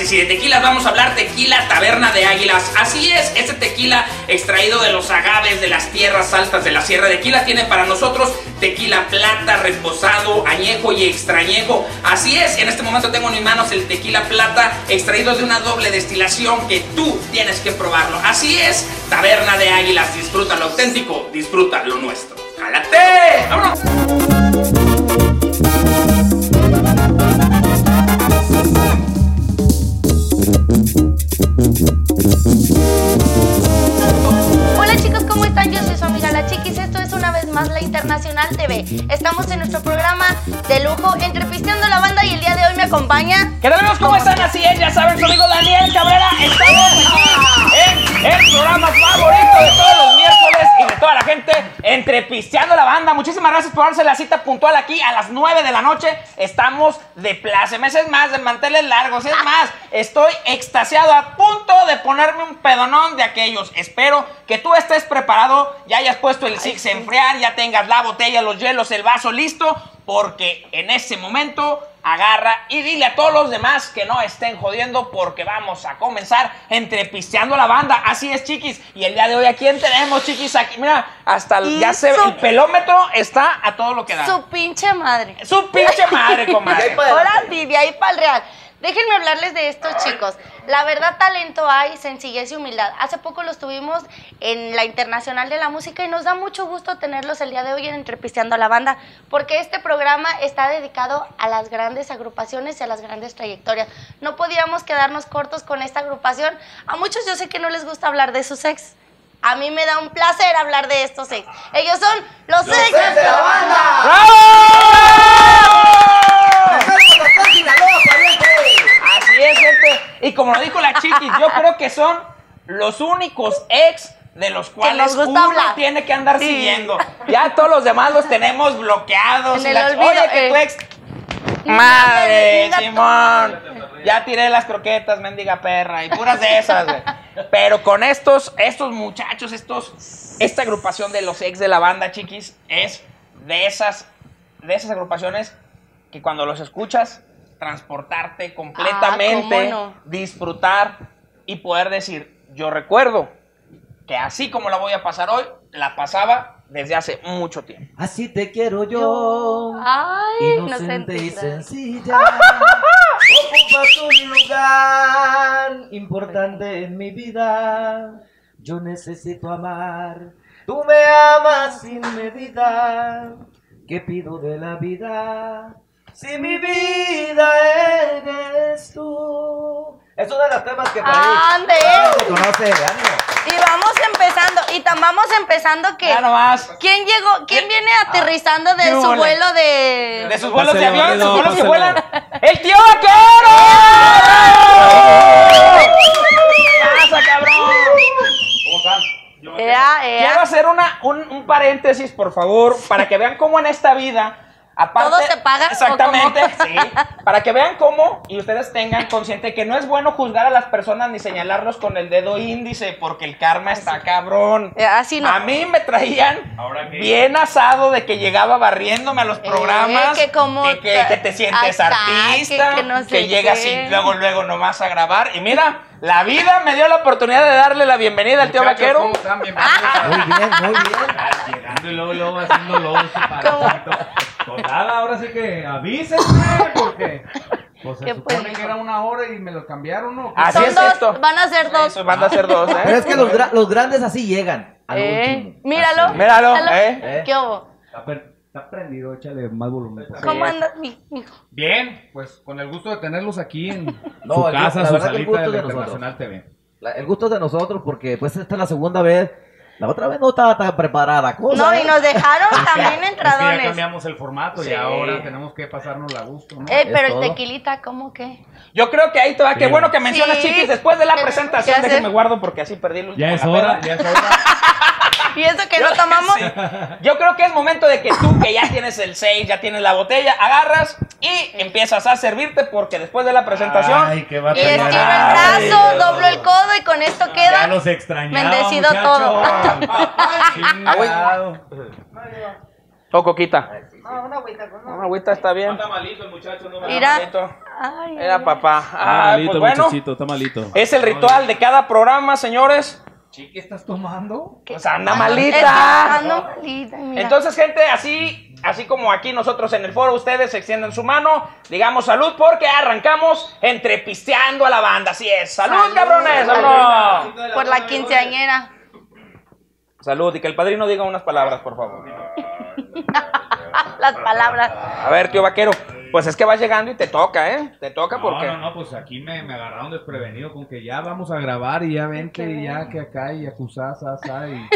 Y si de tequilas vamos a hablar, tequila Taberna de Águilas. Así es, este tequila extraído de los agaves de las tierras altas de la Sierra de Tequila tiene para nosotros tequila plata, reposado, añejo y extrañejo. Así es, en este momento tengo en mis manos el tequila plata extraído de una doble destilación que tú tienes que probarlo. Así es, Taberna de Águilas, disfruta lo auténtico, disfruta lo nuestro. ¡Jálate! ¡Vámonos! La Internacional TV. Estamos en nuestro programa de lujo Entrepisteando la Banda y el día de hoy me acompaña. ¿Qué? ¿Cómo están? Así es, ya saben, su amigo Daniel Cabrera. Estamos en el programa favorito de todos toda la gente, Entrepisteando la Banda. Muchísimas gracias por darse la cita puntual aquí a las 9 de la noche. Estamos de plácemes, es más, de manteles largos, es más, estoy extasiado a punto de ponerme un pedonón de aquellos. Espero que tú estés preparado, ya hayas puesto el six a enfriar, ya tengas la botella, los hielos, el vaso listo, porque en ese momento agarra y dile a todos los demás que no estén jodiendo porque vamos a comenzar entrepisteando la banda. Así es, chiquis. Y el día de hoy, ¿a quién tenemos, chiquis? Aquí, mira, hasta el- ya se ve, el pelómetro está a todo lo que da. Su pinche madre. Su pinche madre, comadre. Sí, de ahí para el real. Déjenme hablarles de estos chicos. La verdad, talento hay, sencillez y humildad. Hace poco los tuvimos en la Internacional de la Música y nos da mucho gusto tenerlos el día de hoy en Entrepisteando a la Banda, porque este programa está dedicado a las grandes agrupaciones y a las grandes trayectorias. No podíamos quedarnos cortos con esta agrupación. A muchos yo sé que no les gusta hablar de sus ex. A mí me da un placer hablar de estos ex. Ellos son los, ex de la banda es, gente. Y como lo dijo la chiquis, yo creo que son los únicos ex de los cuales uno hablar. tiene que andar Sí. siguiendo. Ya todos los demás los tenemos bloqueados. En el olvido, Oye, que tu eh. ex. Madre, tu Simón. Ya tiré las croquetas, mendiga perra, y puras de esas, güey. Pero con estos, estos muchachos, estos, esta agrupación de los ex de la banda, chiquis, es de esas, de esas agrupaciones que cuando los escuchas, transportarte completamente, Ah, ¿cómo no? disfrutar y poder decir, yo recuerdo que así como la voy a pasar hoy, la pasaba desde hace mucho tiempo. Así te quiero yo. Ay, Inocente y inocente. sencilla. Ocupas un lugar importante en mi vida. Yo necesito amar. Tú me amas sin medida. ¿Qué pido de la vida? Si mi vida eres tú. Es uno de los temas que para ¡Ande! se conoce. Ánimo. Y vamos empezando, y tan vamos empezando que. Ya nomás. ¿Quién llegó? ¿Quién viene aterrizando de ¿Qué su vuelo de.? De sus vuelos de avión, sus vuelos que vuelan. ¡El tío vaquero! ¡Pasa, cabrón! Ea, ea. Quiero hacer una, un, un paréntesis, por favor, para que vean cómo en esta vida, aparte... ¿Todo se paga, Exactamente, sí. Para que vean cómo, y ustedes tengan consciente que no es bueno juzgar a las personas ni señalarlos con el dedo índice, porque el karma está cabrón. Eh, Así no. A mí me traían bien asado de que llegaba barriéndome a los programas. Eh, que como que, que- que te sientes hasta, artista, que- que, que no sé llegas qué. y luego, luego nomás a grabar. Y mira, la vida me dio la oportunidad de darle la bienvenida al tío Muchachos, vaquero. ¿cómo están? Bienvenidos Muy bien, muy bien. Ah, Llegando y luego, luego haciendo parecitos. Pues nada, ahora sí que avísenme, porque pues se ¿Qué supone pues, que era una hora y me lo cambiaron, ¿no? Así Son es dos, esto. van a ser dos. Eso, van a ser dos, Pero ¿eh? es que los, gra- los grandes así llegan. Al Eh, último. míralo. Así. Míralo, míralo. ¿eh? ¿Qué hubo? Está prendido, échale más volumen. ¿Cómo andas, mi mijo? Bien, pues con el gusto de tenerlos aquí en No, su el- casa, la su el salita gusto de de nosotros. Internacional TV. La- el gusto es de nosotros porque pues esta es la segunda vez. La otra vez no estaba tan preparada. cosa, No, ¿eh? y nos dejaron también Es que ya entradones. cambiamos el formato Sí. y ahora tenemos que pasarnos la gusto, ¿no? Eh, Es pero el todo. tequilita, ¿cómo que? Yo creo que ahí te va. Qué bueno que mencionas, Sí. chiquis. Después de la ¿Qué- presentación, déjenme guardo porque así perdí el último. Ya es hora, ya es hora. ¿Y eso que no tomamos? Sí. Yo creo que es momento de que tú, que ya tienes el 6, ya tienes la botella, agarras y empiezas a servirte porque después de la presentación. Ay, qué Y estiro el brazo, doblo el codo y con esto Ya queda. los extrañaba, Bendecido muchachos. todo. Chingado. O coquita. No, una agüita, pues, Una agüita está bien. Está malito el muchacho, no me Mira. Malito. Ay, Era papá. Está Ah, malito, pues bueno, muchachito, está malito. es el ritual de cada programa, señores. Chiqui, ¿estás tomando? Pues anda que malita. ando malita, mira. Entonces, gente, así, así como aquí nosotros en el foro, ustedes extienden su mano, digamos salud, porque arrancamos entre pisteando a la banda. Así es. ¡Salud, Salud. cabrones! Por la quinceañera. Salud, y que el padrino diga unas palabras, por favor. Las palabras. A ver, tío vaquero, pues es que vas llegando y te toca, ¿eh? Te toca porque... No, no, no, pues aquí me, me agarraron desprevenido con que ya vamos a grabar y ya vente y ya que acá y acusás, asá y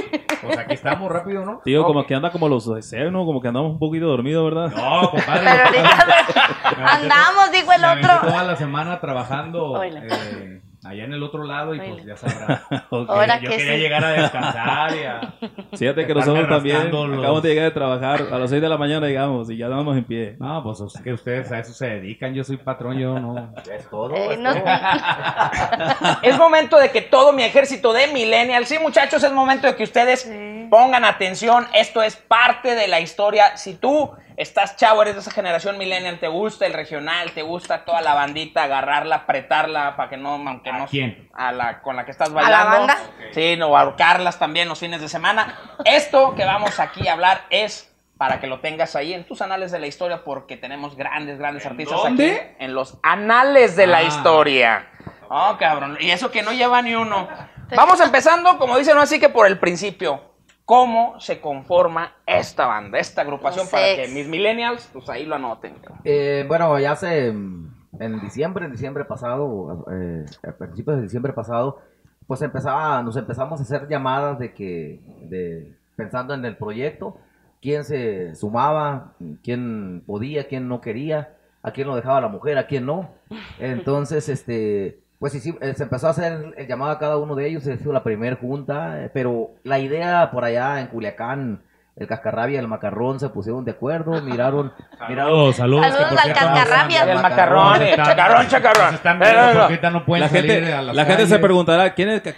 pues aquí estamos rápido, ¿no? Tío, como que anda como los deseos, ¿no? Como que andamos un poquito dormidos, ¿verdad? No, compadre. Pero ahorita andamos, dijo el otro. toda la semana trabajando eh, allá en el otro lado y pues ya sabrá. Ok. Ahora Yo que quería sí. llegar a descansar y a... Fíjate que nosotros también los- acabamos de llegar de trabajar a las 6 de la mañana, digamos, y ya andamos en pie. No, pues es que ustedes a eso se dedican, yo soy patrón, yo no. Es todo. Eh, es no- todo. Es momento de que todo mi ejército de millennials, sí muchachos, es momento de que ustedes Sí. pongan atención. Esto es parte de la historia. Si tú estás chavo, eres de esa generación millennial, te gusta el regional, te gusta toda la bandita, agarrarla, apretarla para que no, aunque ¿A no quién? a la con la que estás la bailando. banda? Sí, no ahorcarlas también los fines de semana. Esto que vamos aquí a hablar es para que lo tengas ahí en tus anales de la historia porque tenemos grandes, grandes artistas dónde? aquí en los anales de la Ah. historia. Oh, cabrón. Y eso que no lleva ni uno. Vamos empezando, como dicen, así que por el principio. ¿Cómo se conforma esta banda, esta agrupación? Para que mis millennials, pues ahí lo anoten. Eh, bueno, ya hace mm, en diciembre, en diciembre pasado, eh, a principios de diciembre pasado, pues empezaba, nos empezamos a hacer llamadas de que, de, pensando en el proyecto, quién se sumaba, quién podía, quién no quería, a quién lo dejaba la mujer, a quién no. Entonces, este, pues hici- eh, se empezó a hacer el llamado a cada uno de ellos, se hizo la primera junta, eh, pero la idea por allá en Culiacán, el cascarrabia y el macarrón se pusieron de acuerdo, miraron, miraron saludos. Saludos al están- El macarrón, eh, están- chacarrón, chacarrón. se están viendo Eh, no, no. porque ahorita no pueden La salir gente, a las la gente se preguntará, ¿quién es? ¿Quién es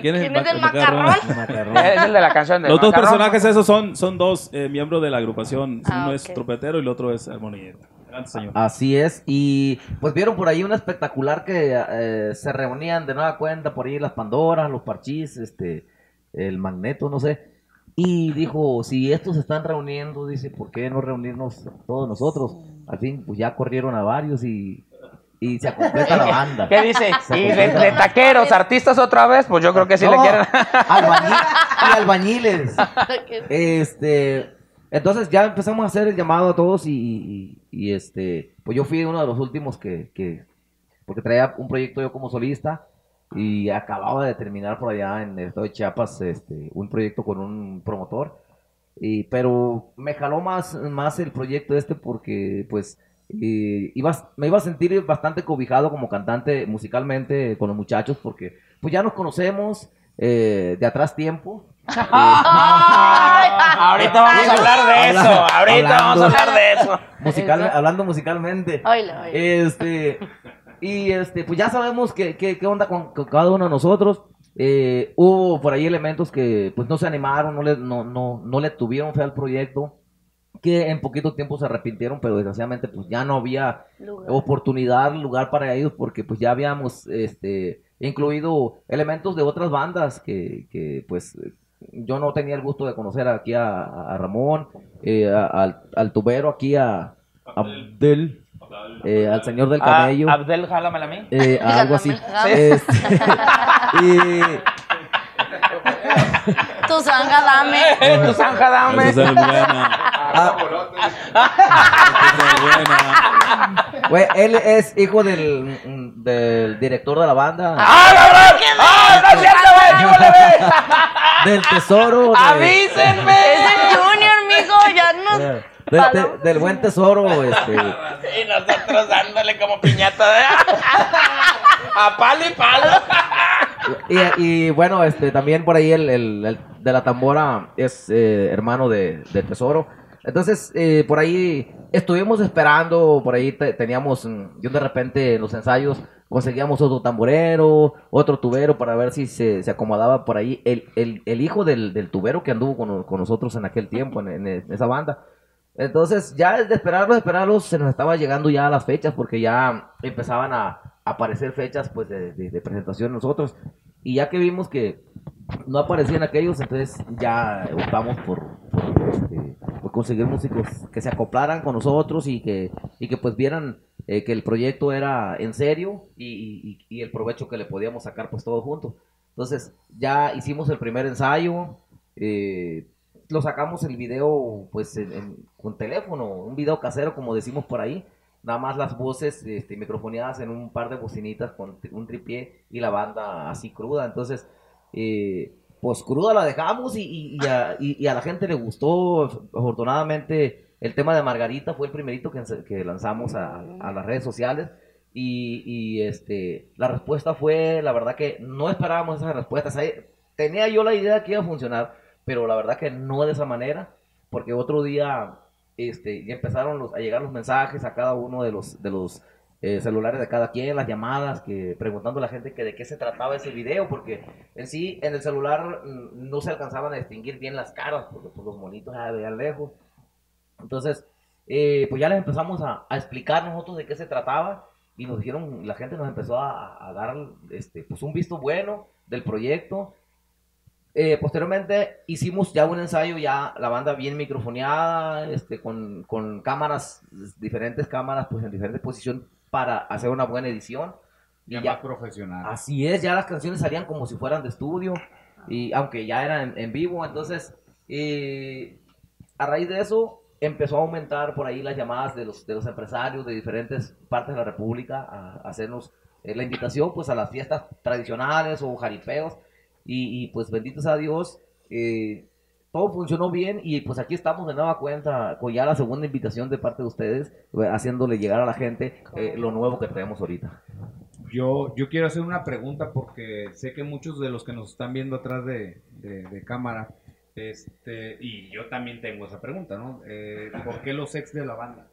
¿Quién es el Mac- macarrón? macarrón. Es el de la canción de Los dos personajes esos son, son dos eh, miembros de la agrupación. Ah, Uno es trompetero y el otro es armonillero. Adelante, señor. Así es, y pues vieron por ahí un espectacular que eh, se reunían de nueva cuenta por ahí las Pandoras, los Parchís, este, el Magneto, no sé. Y dijo, si estos se están reuniendo, dice, ¿por qué no reunirnos todos nosotros? Al fin, pues ya corrieron a varios y, y se completa la banda. ¿Qué dice? ¿Y de, de taqueros, artistas otra vez? Pues yo creo que sí le No, quieren. albañil- y albañiles. Este, entonces ya empezamos a hacer el llamado a todos y, y- y, este, pues yo fui uno de los últimos que, que, porque traía un proyecto yo como solista y acababa de terminar por allá en el estado de Chiapas, este, un proyecto con un promotor. Y, pero me jaló más, más el proyecto este porque pues eh, ibas- me iba a sentir bastante cobijado como cantante musicalmente con los muchachos porque pues ya nos conocemos eh, de atrás tiempo. Ahorita vamos a hablar de eso. Habla- Ahorita vamos a hablar de eso. Musical, hablando musicalmente. Oílo, oílo. Este, y este, pues ya sabemos qué, qué, qué onda con, con cada uno de nosotros. Eh, hubo por ahí elementos que pues no se animaron, no le, no, no, no le tuvieron fe al proyecto, que en poquito tiempo se arrepintieron, pero desgraciadamente pues ya no había Lugar. oportunidad, lugar para ellos, porque pues ya habíamos este, incluido elementos de otras bandas que, que pues yo no tenía el gusto de conocer aquí a, a Ramón, eh, a- al, al tubero aquí a Abdel, eh, al señor del Ah, camello, Abdel, jálamela a mí. eh, a algo así. Este, y Tu zanga, dame. Eh, tu zanja, dame. Esa es buena. ah, Esa es buena. güey, él es hijo del, del director de la banda, ¡Ah, cabrón! ¡Ah, no es cierto, güey! Del tesoro. de- ¡Avísenme! Es el Junior, mijo. Ya no. de- de- del buen tesoro, este. Y nosotros dándole como piñata de... A palo y palo. Y, y, bueno, este también por ahí el, el- el de la tambora es eh, hermano de, de Tesoro. Entonces, eh, por ahí estuvimos esperando, por ahí te- teníamos, mm, yo de repente en los ensayos conseguíamos otro tamborero, otro tubero para ver si se, se acomodaba por ahí. El, el- el hijo del, del tubero que anduvo con, con nosotros en aquel tiempo, en, en esa banda, Entonces, ya de esperarlos, esperarlos, se nos estaba llegando ya las fechas, porque ya empezaban a aparecer fechas pues de, de- de presentación nosotros. Y ya que vimos que no aparecían aquellos, entonces ya optamos por, por, este, conseguir músicos que se acoplaran con nosotros y que, y que pues vieran eh, que el proyecto era en serio y, y- y el provecho que le podíamos sacar pues todos juntos. Entonces ya hicimos el primer ensayo, eh, lo sacamos el video pues en- en- con teléfono, un video casero como decimos por ahí, nada más las voces este, microfoneadas en un par de bocinitas con un tripié y la banda así cruda, entonces eh, pues cruda la dejamos y, y- a, y- a la gente le gustó, afortunadamente el tema de Margarita fue el primerito que, que lanzamos a, a las redes sociales. Y, este la respuesta fue, la verdad que no esperábamos esas respuestas. Ahí, tenía yo la idea que iba a funcionar, pero la verdad que no de esa manera, porque otro día este, ya empezaron los- a llegar los mensajes a cada uno de los, de los eh, celulares de cada quien, las llamadas, que preguntando a la gente que de qué se trataba ese video, porque en sí en el celular mm, no se alcanzaban a distinguir bien las caras, porque pues, los monitos ah, veían lejos. Entonces, eh, pues ya les empezamos a, a explicar nosotros de qué se trataba y nos dijeron, la gente nos empezó a, a dar este, pues un visto bueno del proyecto. Eh, posteriormente hicimos ya un ensayo, ya la banda bien microfoneada, este, con, con cámaras, diferentes cámaras, pues en diferentes posiciones para hacer una buena edición. Y Ya, ya- más profesional. Así es, ya las canciones salían como si fueran de estudio, y aunque ya eran en, en vivo, entonces eh, a raíz de eso empezó a aumentar por ahí las llamadas de los, de los empresarios de diferentes partes de la República a, a hacernos eh, la invitación pues a las fiestas tradicionales o jaripeos y, y, pues benditos a Dios eh, todo funcionó bien y pues aquí estamos de nueva cuenta con ya la segunda invitación de parte de ustedes eh, haciéndole llegar a la gente eh, lo nuevo que traemos ahorita. Yo, yo quiero hacer una pregunta porque sé que muchos de los que nos están viendo atrás de, de- de cámara, este, y yo también tengo esa pregunta, ¿no? Eh, ¿Por qué los ex de la banda?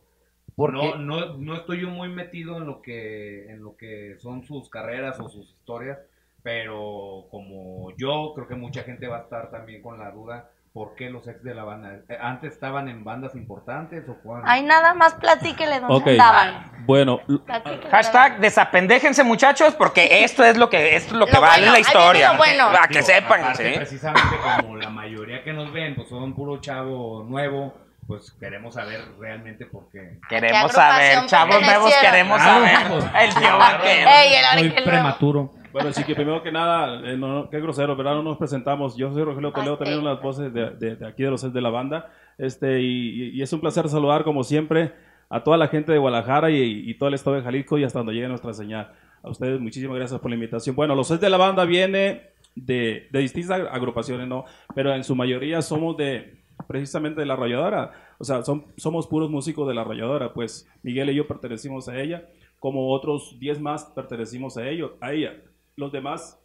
Porque No, no, no estoy yo muy metido en lo que en lo que son sus carreras o sus historias, pero como yo creo que mucha gente va a estar también con la duda, ¿por qué los ex de la banda? Eh, ¿Antes estaban en bandas importantes o cuándo? Ay, nada más platíquele dónde andaban. Bueno, Platíquele Hashtag dónde- desapendéjense muchachos porque esto es lo que esto es lo que Lo vale bueno, la historia. bueno. Para que Digo, sepan, aparte, ¿sí? precisamente como la mayoría que nos ven, pues son puro chavo nuevo, pues queremos saber realmente por qué. Queremos ¿A qué saber, chavos nuevos queremos Claro, saber. pues, El tío claro. vaquero. Ey, el Soy prematuro. Bueno, sí que primero que nada, eh, no, qué grosero, ¿verdad? No nos presentamos. Yo soy Rogelio Toledo, Ah, también sí. las voces de, de- de aquí de los de la banda. Este, y, y es un placer saludar, como siempre, a toda la gente de Guadalajara y, y todo el estado de Jalisco y hasta donde llegue nuestra señal. A ustedes, muchísimas gracias por la invitación. Bueno, los de la banda viene de, de distintas agrupaciones, ¿no? Pero en su mayoría somos de, precisamente de la arrolladora. O sea, son, somos puros músicos de la arrolladora. Pues Miguel y yo pertenecimos a ella, como otros 10 más pertenecimos a, ellos, a ella. Los demás,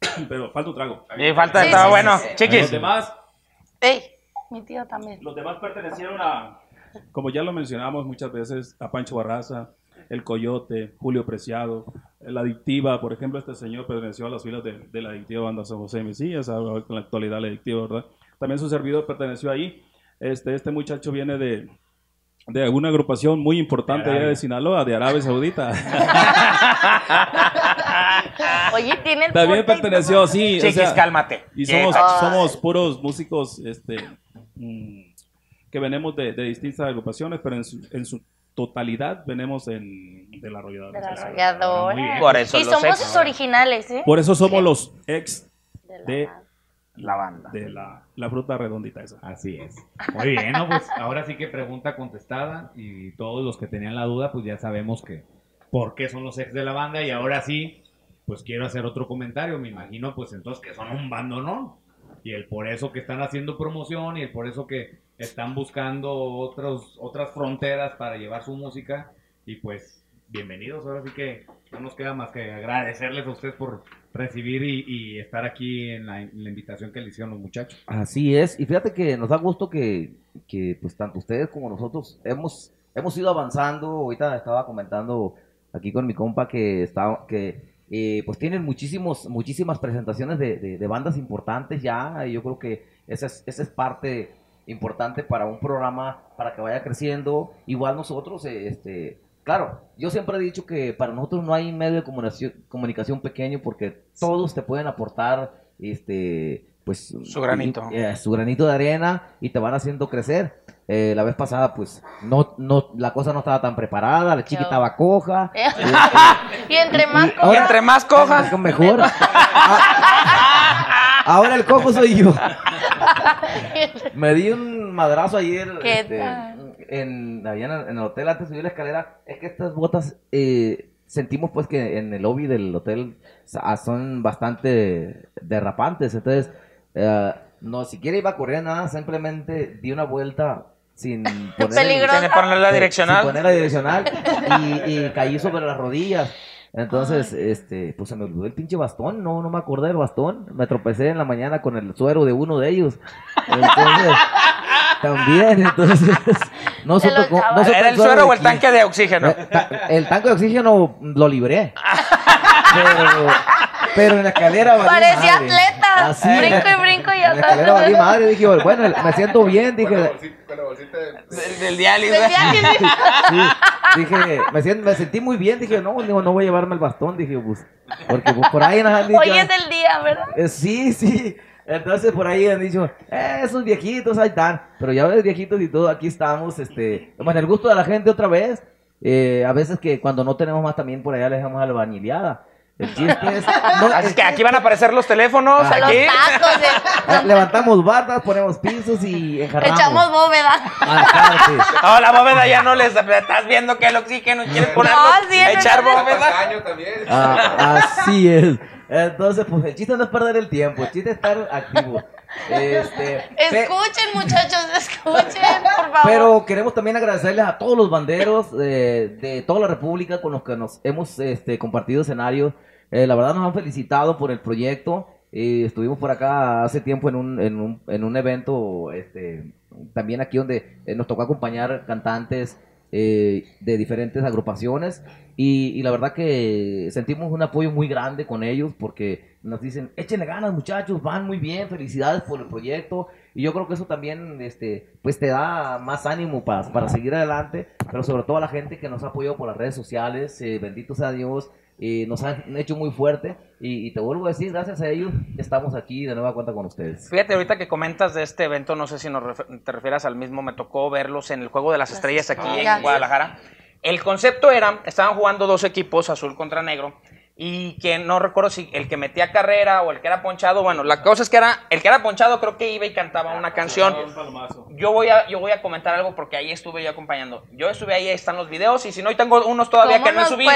pero falta un trago. Y falta, Sí, estaba sí, bueno. sí, sí. Los Chiquis, demás, Ey, mi tío también. los demás pertenecieron a, como ya lo mencionamos muchas veces, a Pancho Barraza, El Coyote, Julio Preciado, La Adictiva, por ejemplo, este señor perteneció a las filas de, de la Adictiva Banda San José de Mesías, ahora en la actualidad la Adictiva, ¿verdad? También su servidor perteneció ahí. Este, este muchacho viene de, de una agrupación muy importante De allá de Sinaloa, de Arabia Saudita. Oye, tiene el También perteneció, sí. o chiquis, sea, cálmate. Y somos, somos puros músicos este, mm, que venimos de, de distintas agrupaciones, pero en su, en su totalidad venimos en, de la arrolladora. De la arrolladora. Por eso Y los son ex, originales, ¿eh? Por eso somos los ex De la- de, la banda. de la, la fruta redondita esa. Así es. Muy bien, ¿no? Pues ahora sí que pregunta contestada y todos los que tenían la duda, pues ya sabemos que por qué son los ex de la banda y ahora sí, pues quiero hacer otro comentario. Me imagino, pues entonces que son un bando, ¿no? Y el por eso que están haciendo promoción y el por eso que están buscando otros, otras fronteras para llevar su música y pues bienvenidos. Ahora sí que no nos queda más que agradecerles a ustedes por recibir y, y estar aquí en la, en la invitación que le hicieron los muchachos. Así es, y fíjate que nos da gusto que, que, pues tanto ustedes como nosotros hemos, hemos ido avanzando, ahorita estaba comentando aquí con mi compa que está, que eh, pues tienen muchísimos, muchísimas presentaciones de, de- de bandas importantes ya, y yo creo que esa es, esa es parte importante para un programa, para que vaya creciendo. Igual nosotros, eh, este, claro, yo siempre he dicho que para nosotros no hay medio de comunicación, comunicación pequeño porque todos te pueden aportar, este, pues Su granito. y- eh, su granito de arena y te van haciendo crecer. Eh, la vez pasada, pues, no, no, la cosa no estaba tan preparada, la chica estaba coja. y entre más Y cosas- Y entre más coja. mejor. Ah, Ahora el cojo soy yo. Me di un madrazo ayer ¿Qué este, tal? en, allá en, el, en el hotel antes de subir la escalera. Es que estas botas eh, sentimos pues que en el lobby del hotel sa- son bastante derrapantes. Entonces, eh, no siquiera iba a correr nada, simplemente di una vuelta sin poner, poner la sin direccional. poner la direccional y, y caí sobre las rodillas. Entonces, este, pues se me olvidó el pinche bastón, no, no me acordé del bastón. Me tropecé en la mañana con el suero de uno de ellos. Entonces, también, entonces, no lo cómo- no ¿Era el suero o el tanque de oxígeno? Eh, El tanque de oxígeno lo libré. Pero, pero en la escalera valí Parecía madre. atleta. Así, Brinco y brinco y ya En la escalera valí madre. Dije, bueno, me siento bien. Dije, Con la bolsita de- Del, del diálisis. Que sí. Dije, me, sien- me sentí muy bien, dije, no, no, no voy a llevarme el bastón, dije, pues, porque pues, por ahí nos han dicho, Hoy es el día, ¿verdad? eh, sí, sí, entonces por ahí han dicho, eh, esos viejitos, ahí están, pero ya ves, viejitos y todo, aquí estamos, este, bueno, el gusto de la gente otra vez, eh, a veces que cuando no tenemos más también por allá le dejamos a la el chiste es, no, Así el que aquí van a aparecer los teléfonos. Ah. Los Aquí. tacos. Eh, de- Levantamos bardas, ponemos pisos y enjarramos. Echamos bóveda. Aparte. No, la bóveda ya no les estás viendo que el oxígeno quieres ponerlo. sí, es echar verdad. bóveda. También. Ah, así es. Entonces, pues el chiste no es perder el tiempo, el chiste es estar activo. Este, Escuchen, muchachos, escuchen, por favor. pero queremos también agradecerles a todos los banderos eh, de toda la República con los que nos hemos este, compartido escenarios. Eh, la verdad nos han felicitado por el proyecto. Eh, estuvimos por acá hace tiempo en un, en un, en un evento, este, también aquí donde eh, nos tocó acompañar cantantes eh, de diferentes agrupaciones. Y, la verdad que sentimos un apoyo muy grande con ellos porque nos dicen, échenle ganas muchachos, van muy bien, felicidades por el proyecto y yo creo que eso también este, pues te da más ánimo para, para seguir adelante, pero sobre todo a la gente que nos ha apoyado por las redes sociales, eh, bendito sea Dios, eh, nos han hecho muy fuerte y, y te vuelvo a decir, gracias a ellos estamos aquí de nueva cuenta con ustedes. Fíjate, ahorita que comentas de este evento, no sé si nos refer- te refieras al mismo, me tocó verlos en el Juego de las Estrellas aquí en Guadalajara. El concepto era, estaban jugando dos equipos, azul contra negro, y que no recuerdo si el que metía carrera o el que era ponchado, bueno, la cosa es que era, el que era ponchado creo que iba y cantaba una canción. Yo voy a, yo voy a comentar algo porque ahí estuve yo acompañando. Yo estuve ahí, ahí están los videos, y si no, hoy tengo unos todavía ¿Cómo que no he subido?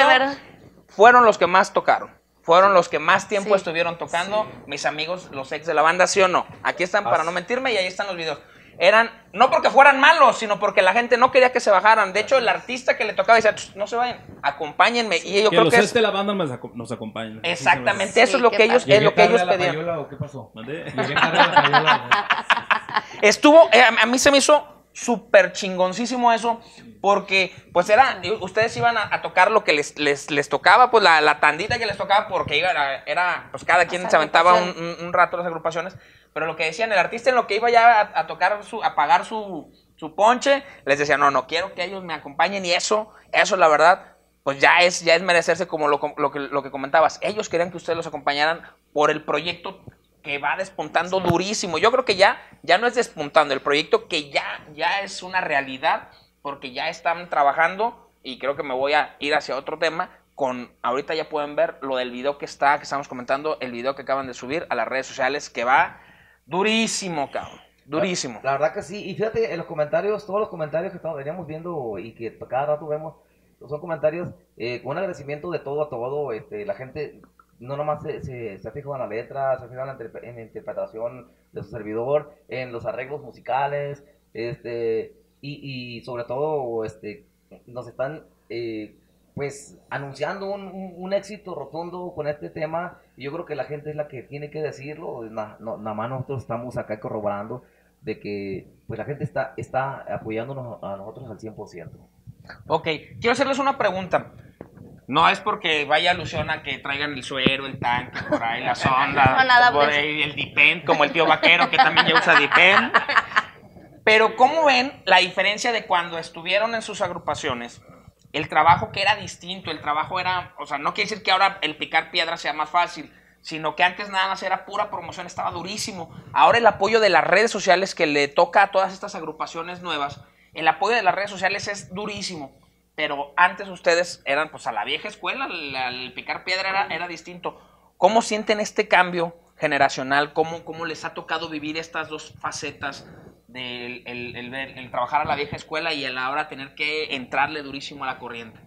Fueron los que más tocaron. Fueron los que más tiempo Sí. estuvieron tocando. Mis amigos, los ex de la banda, ¿sí o no? Aquí están para no mentirme y ahí están los videos. Eran, no porque fueran malos, sino porque la gente no quería que se bajaran. De hecho, el artista que le tocaba decía, "Ch, no se vayan, acompáñenme. Y yo que creo los que es de la banda nos, aco- nos acompañan. exactamente Sí, eso es lo que ellos, es lo que ellos tarde a la pedían. payola o qué pasó? ¿Mandé? Llegué tarde a la payola. Estuvo, eh, a mí se me hizo súper chingoncísimo eso, porque pues era, ustedes iban a, a tocar lo que les, les, les tocaba, pues la, la tandita que les tocaba, porque iba, era, era, pues cada quien se aventaba un, un- un rato las agrupaciones, pero lo que decían, el artista en lo que iba ya a, a tocar, su, a pagar su, su ponche, les decía, no, no quiero que ellos me acompañen y eso, eso la verdad, pues ya es, ya es merecerse como lo, lo, que, lo que comentabas. Ellos querían que ustedes los acompañaran por el proyecto que va despuntando durísimo. Yo creo que ya, ya no es despuntando, el proyecto que ya, ya es una realidad, porque ya están trabajando, y creo que me voy a ir hacia otro tema, con, ahorita ya pueden ver lo del video que está, que estamos comentando, el video que acaban de subir a las redes sociales, que va durísimo, cabrón, durísimo. La verdad que sí, y fíjate en los comentarios, todos los comentarios que estamos, veníamos viendo y que cada rato vemos, son comentarios eh, con un agradecimiento de todo a todo, este, la gente no nomás se, se, se ha fijado en la letra, se ha fijado en la, en la interpretación de su servidor, en los arreglos musicales, este, y, y sobre todo, este, nos están, eh, pues, anunciando un, un- éxito rotundo con este tema, y yo creo que la gente es la que tiene que decirlo, nada más nosotros estamos acá corroborando de que pues la gente está, está apoyándonos a nosotros al 100%. Ok, quiero hacerles una pregunta. No es porque vaya alusión a que traigan el suero, el tanque, por ahí, la sonda, No, por ahí el Dipen, como el tío vaquero que también ya usa Dipen. Pero ¿cómo ven la diferencia de cuando estuvieron en sus agrupaciones? El trabajo que era distinto, el trabajo era, o sea, no quiere decir que ahora el picar piedra sea más fácil, sino que antes nada más era pura promoción, estaba durísimo. Ahora el apoyo de las redes sociales que le toca a todas estas agrupaciones nuevas, el apoyo de las redes sociales es durísimo. Pero antes ustedes eran pues a la vieja escuela, el, picar piedra era, era distinto. ¿Cómo sienten este cambio generacional? ¿Cómo, ¿Cómo les ha tocado vivir estas dos facetas del trabajar a la vieja escuela y el ahora tener que entrarle durísimo a la corriente?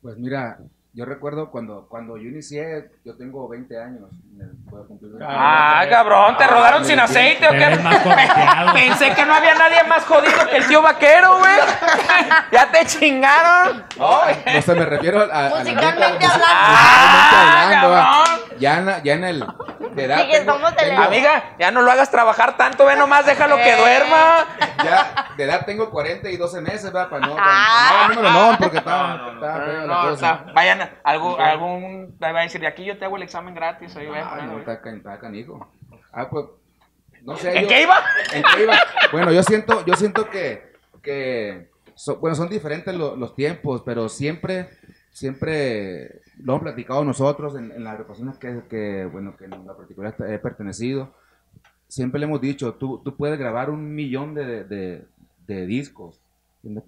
Pues mira, yo recuerdo cuando, cuando yo inicié, yo tengo 20 años. me- voy a cumplir 20 Ah, cabrón, ¿te Ah, rodaron sin aceite o qué? Pensé que no había nadie más jodido que el tío vaquero, güey. ya te chingaron. No sé, me refiero a... Musicalmente neta, hablando. Ah, musicalmente hablando, va. cabrón. ya, en, la- ya en el... De edad tengo- tengo- Amiga, ya no lo hagas trabajar tanto, ve nomás, déjalo que Eh. duerma. Ya, de edad tengo 40 y 12 meses, va, para no... Ah. No, número no, porque está... está fea la No, cosa. está- vayan, algún, algún, va a decir, de aquí yo te hago el examen gratis. Ahí, ve, Ah, bueno, no, ve. está, can- está canijo. Ah, pues... No sé, ¿En yo- qué iba? ¿En qué iba? Bueno, yo siento, yo siento que, que so- bueno, son diferentes lo- los tiempos, pero siempre, siempre lo hemos platicado nosotros en, en las agrupaciones que, que, bueno, que en la particular he pertenecido. Siempre le hemos dicho, tú, tú puedes grabar un millón de, de- de discos,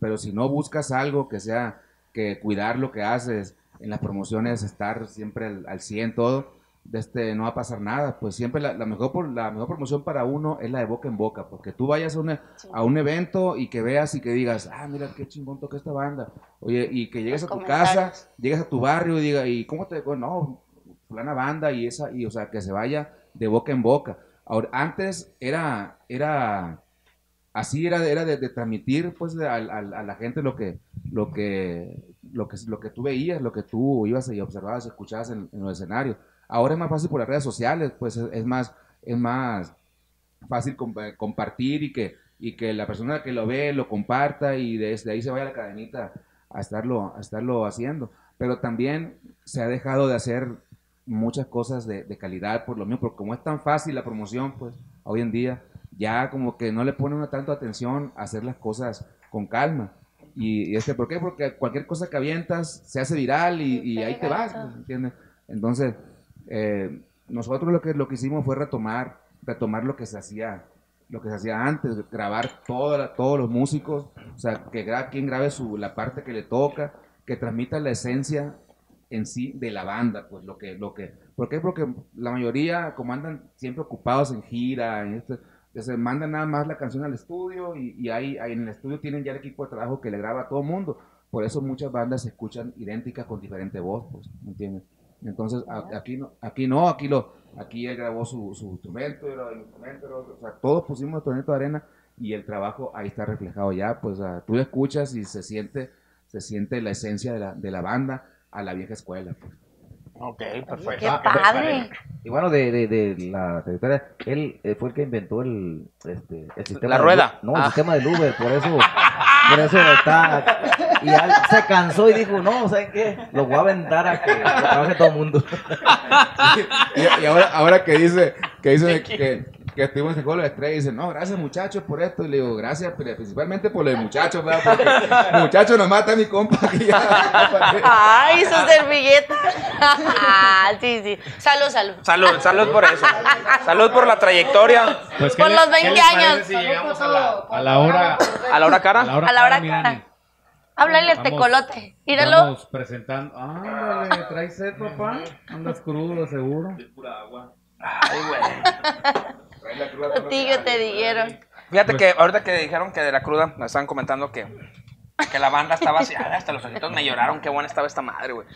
pero si no buscas algo que sea, que cuidar lo que haces, en las promociones estar siempre al, al 100 todo, de este, no va a pasar nada. Pues siempre la, la mejor, por- la mejor promoción para uno es la de boca en boca, porque tú vayas a, una- a un evento y que veas y que digas, ah, mira qué chingón toca esta banda. Oye, y que llegues Los a tu casa, llegues a tu barrio y diga, ¿y cómo te No, fulana banda y esa, y o sea, que se vaya de boca en boca. Ahora, antes era, era, así era, era de, de transmitir pues a, a- a la gente lo que, lo que, lo que, lo que tú veías, lo que tú ibas y observabas, escuchabas en, en los escenarios. Ahora es más fácil por las redes sociales, pues es, más, es más fácil com- compartir y que, y que la persona que lo ve lo comparta y desde ahí se vaya a la cadenita a estarlo, a estarlo haciendo. Pero también se ha dejado de hacer muchas cosas de, de calidad por lo mismo, porque como es tan fácil la promoción, pues hoy en día ya como que no le pone una tanto atención a hacer las cosas con calma. Y, y este, ¿por qué? Porque cualquier cosa que avientas se hace viral y, y ahí te vas, ¿entiendes? Entonces, eh, nosotros lo que, lo que hicimos fue retomar, retomar lo que se hacía, lo que se hacía antes, grabar toda todos los músicos, o sea, que cada quien grabe su, la parte que le toca, que transmita la esencia en sí de la banda, pues lo que, lo que, ¿por qué? Porque la mayoría, como andan siempre ocupados en gira, en esto, se mandan nada más la canción al estudio y, y ahí, ahí en el estudio tienen ya el equipo de trabajo que le graba a todo el mundo. Por eso muchas bandas se escuchan idénticas con diferente voz, pues, ¿me entiendes? Entonces, a- aquí no, aquí no, aquí lo, aquí él grabó su, su instrumento, yo grabé mi instrumento, o sea, todos pusimos nuestro granito de arena y el trabajo ahí está reflejado ya, pues ah, tú lo escuchas y se siente, se siente la esencia de la, de la banda a la vieja escuela, pues. Ok, Qué perfecto. padre. Y bueno, de, de, de la trayectoria, él eh, fue el que inventó el, este, el sistema. La rueda. No, el Ah. sistema del Uber, por eso, por eso está. Y ya se cansó y dijo, no, ¿saben qué? Lo voy a aventar a que lo trabaje todo el mundo. Y, y ahora, ahora que dice que dice que, que estuvimos en Juego de la Estrella y dice, no, gracias muchachos por esto. Y le digo, gracias, pero principalmente por los muchachos, ¿verdad? Porque el muchacho nos mata a mi compa que ya. Ay, su servilleta. sí, sí. Salud, salud. Salud, salud por eso. Salud por la trayectoria. Pues, Por los qué 20 les parece años. Si llegamos a la, a la hora. A la hora A cara. la hora, A la hora cara, cara. Háblale a este Vamos. colote. Míralo. Vamos presentando. Ándale, ¿traes sed, papá? Andas crudo, seguro. Ay, güey. Contigo te dijeron. Fíjate Pues- que ahorita que dijeron que de la cruda, me estaban comentando que, que la banda estaba así, ay, hasta los ojitos me lloraron, qué buena estaba esta madre, güey.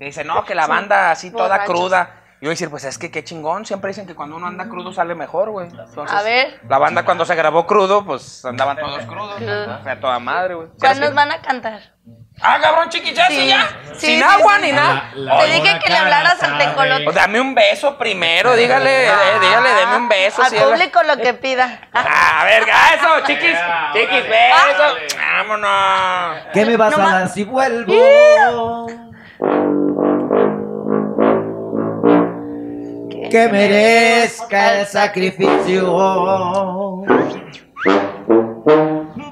Y dice, no, que la banda así toda borrachos. cruda. Y yo decir, pues es que qué chingón, siempre dicen que cuando uno anda crudo sale mejor, güey. Entonces, A ver. La banda cuando se grabó crudo, pues andaban todos crudos. Crudo. O sea, toda madre, güey. ¿Cuándo nos van a cantar? Ah, cabrón, chiquichas, Sí. ¿sí ya? Sí, Sin sí, agua sí, ni sí. nada. La- Te dije que le hablaras al tecolote. Pues dame un beso primero, dígale, eh, dígale, deme un beso. Al si es la- público lo que pida. Ah, a ver, ah, eso, chiquis, Ya, chiquis, órale. beso. Vámonos. ¿Qué me vas No a ma- dar si vuelvo? Que merezca el sacrificio.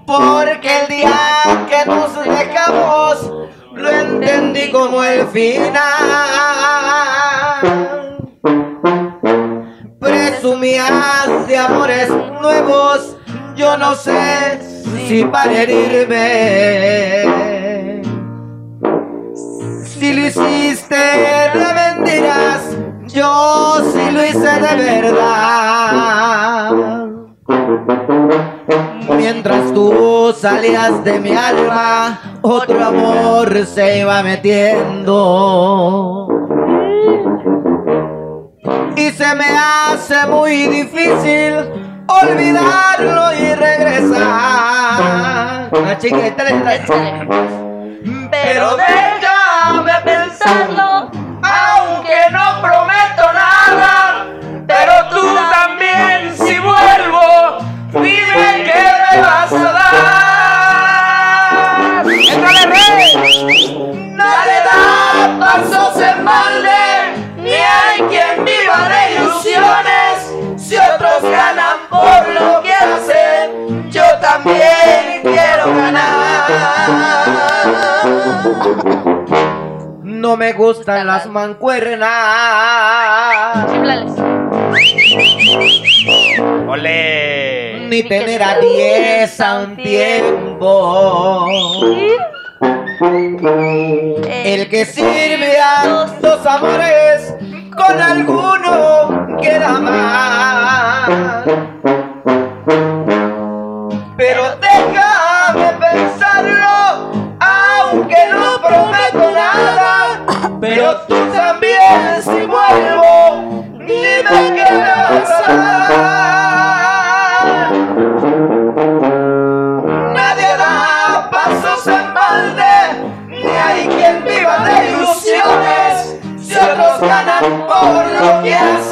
Porque el día que nos dejamos lo entendí como el final. Presumías de amores nuevos, yo no sé si para herirme. Si lo hiciste de mentiras, yo sí lo hice de verdad. Mientras tú salías de mi alma, otro amor se iba metiendo. Y se me hace muy difícil olvidarlo y regresar. Una chiquita Échale. pero déjame pensarlo, aunque no prometo No me gustan las mancuernas. ¡Ole! ni tener a diez a un tiempo. El que sirve a dos amores con alguno queda mal. Pero tú también si vuelvo, dime que me vas a dar. Nadie da pasos en balde, ni hay quien viva de ilusiones, si otros ganan por lo que hacen.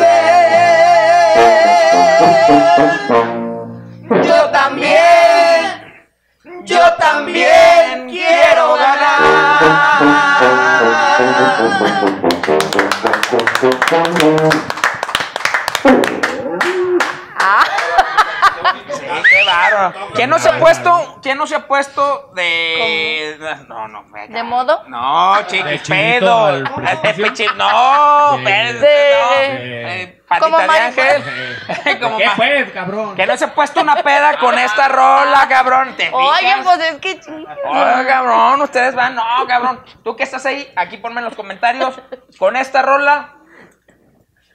¿Quién no se ha puesto de. No, no, venga. ¿De modo? No, ¿De chiquis, pedo. al pechi- No, De- de- Eh, Patita Como de ángel. Como ¿Qué ma- pues, cabrón? Que no se ha puesto una peda con esta rola, cabrón. ¿Te Oye, pues es que. Oye, cabrón, ustedes van, no, cabrón. Tú que estás ahí, aquí ponme en los comentarios. Con esta rola,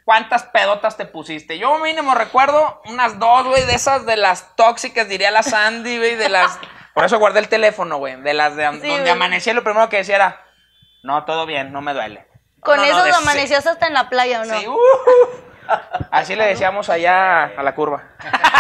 ¿cuántas pedotas te pusiste? Yo mínimo recuerdo unas dos, güey, de esas de las tóxicas, diría la Sandy, güey, de las... Por eso guardé el teléfono, güey, de las de donde güey. amanecí, lo primero que decía era, no, todo bien, no me duele. Con No, no, eso de- amanecías hasta en la playa, ¿o no? Sí, uh, así le decíamos allá a la curva.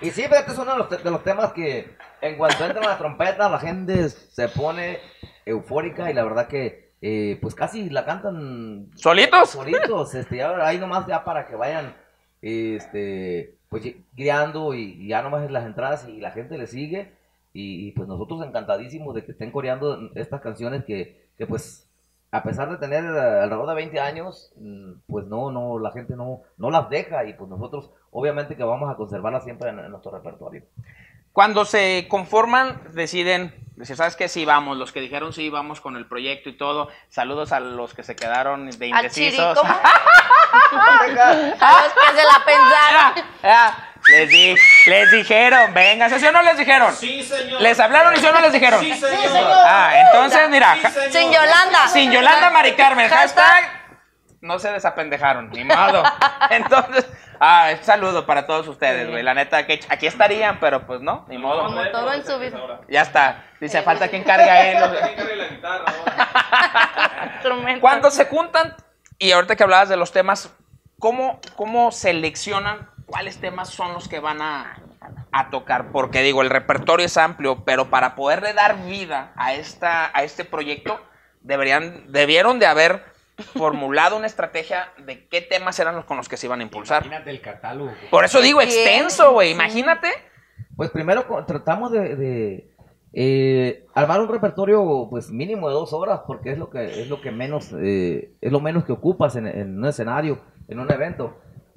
Y sí, fíjate, es uno de los, de los temas que en cuanto entran las trompetas, la gente se pone eufórica y la verdad que eh, pues casi la cantan ¿Solitos? solitos, este, ya ahí nomás ya para que vayan este pues guiando y, y ya nomás en las entradas y la gente le sigue y, y, pues nosotros encantadísimos de que estén coreando estas canciones que, que pues a pesar de tener eh, alrededor de 20 años, mm, pues no, no, la gente no, no las deja y pues nosotros obviamente que vamos a conservarlas siempre en, en nuestro repertorio. Cuando se conforman, deciden, decir, ¿sabes qué? Sí, vamos. Los que dijeron sí, vamos con el proyecto y todo. Saludos a los que se quedaron de Al chiri, indecisos. ¿cómo? A los que se la pensaron. Ah, les, di- les dijeron, vengan, ¿sí o no les dijeron? Sí, señor. ¿Les hablaron y sí o no les dijeron? Sí, señor. Ah, entonces mira, Sí, señor. Sin Yolanda. sin Yolanda Mari Carmen, Hashtag. No se desapendejaron, ni modo. Entonces, ah, un saludo para todos ustedes, güey. La neta, que aquí estarían, pero pues no, ni modo. Como todo en su vida. Ya está. Dice, falta quien cargue a él. Instrumento. Cuando se juntan, y ahorita que hablabas de los temas, ¿cómo, cómo seleccionan cuáles temas son los que van a, a tocar? Porque digo, el repertorio es amplio, pero para poderle dar vida a, esta, a este proyecto, deberían, debieron de haber formulado una estrategia de qué temas eran los con los que se iban a impulsar. Imagínate el catálogo. Por eso digo extenso, güey. Imagínate. Pues primero tratamos de, de, eh, armar un repertorio pues mínimo de dos horas porque es lo que es lo que menos eh, es lo menos que ocupas en, en un escenario, en un evento.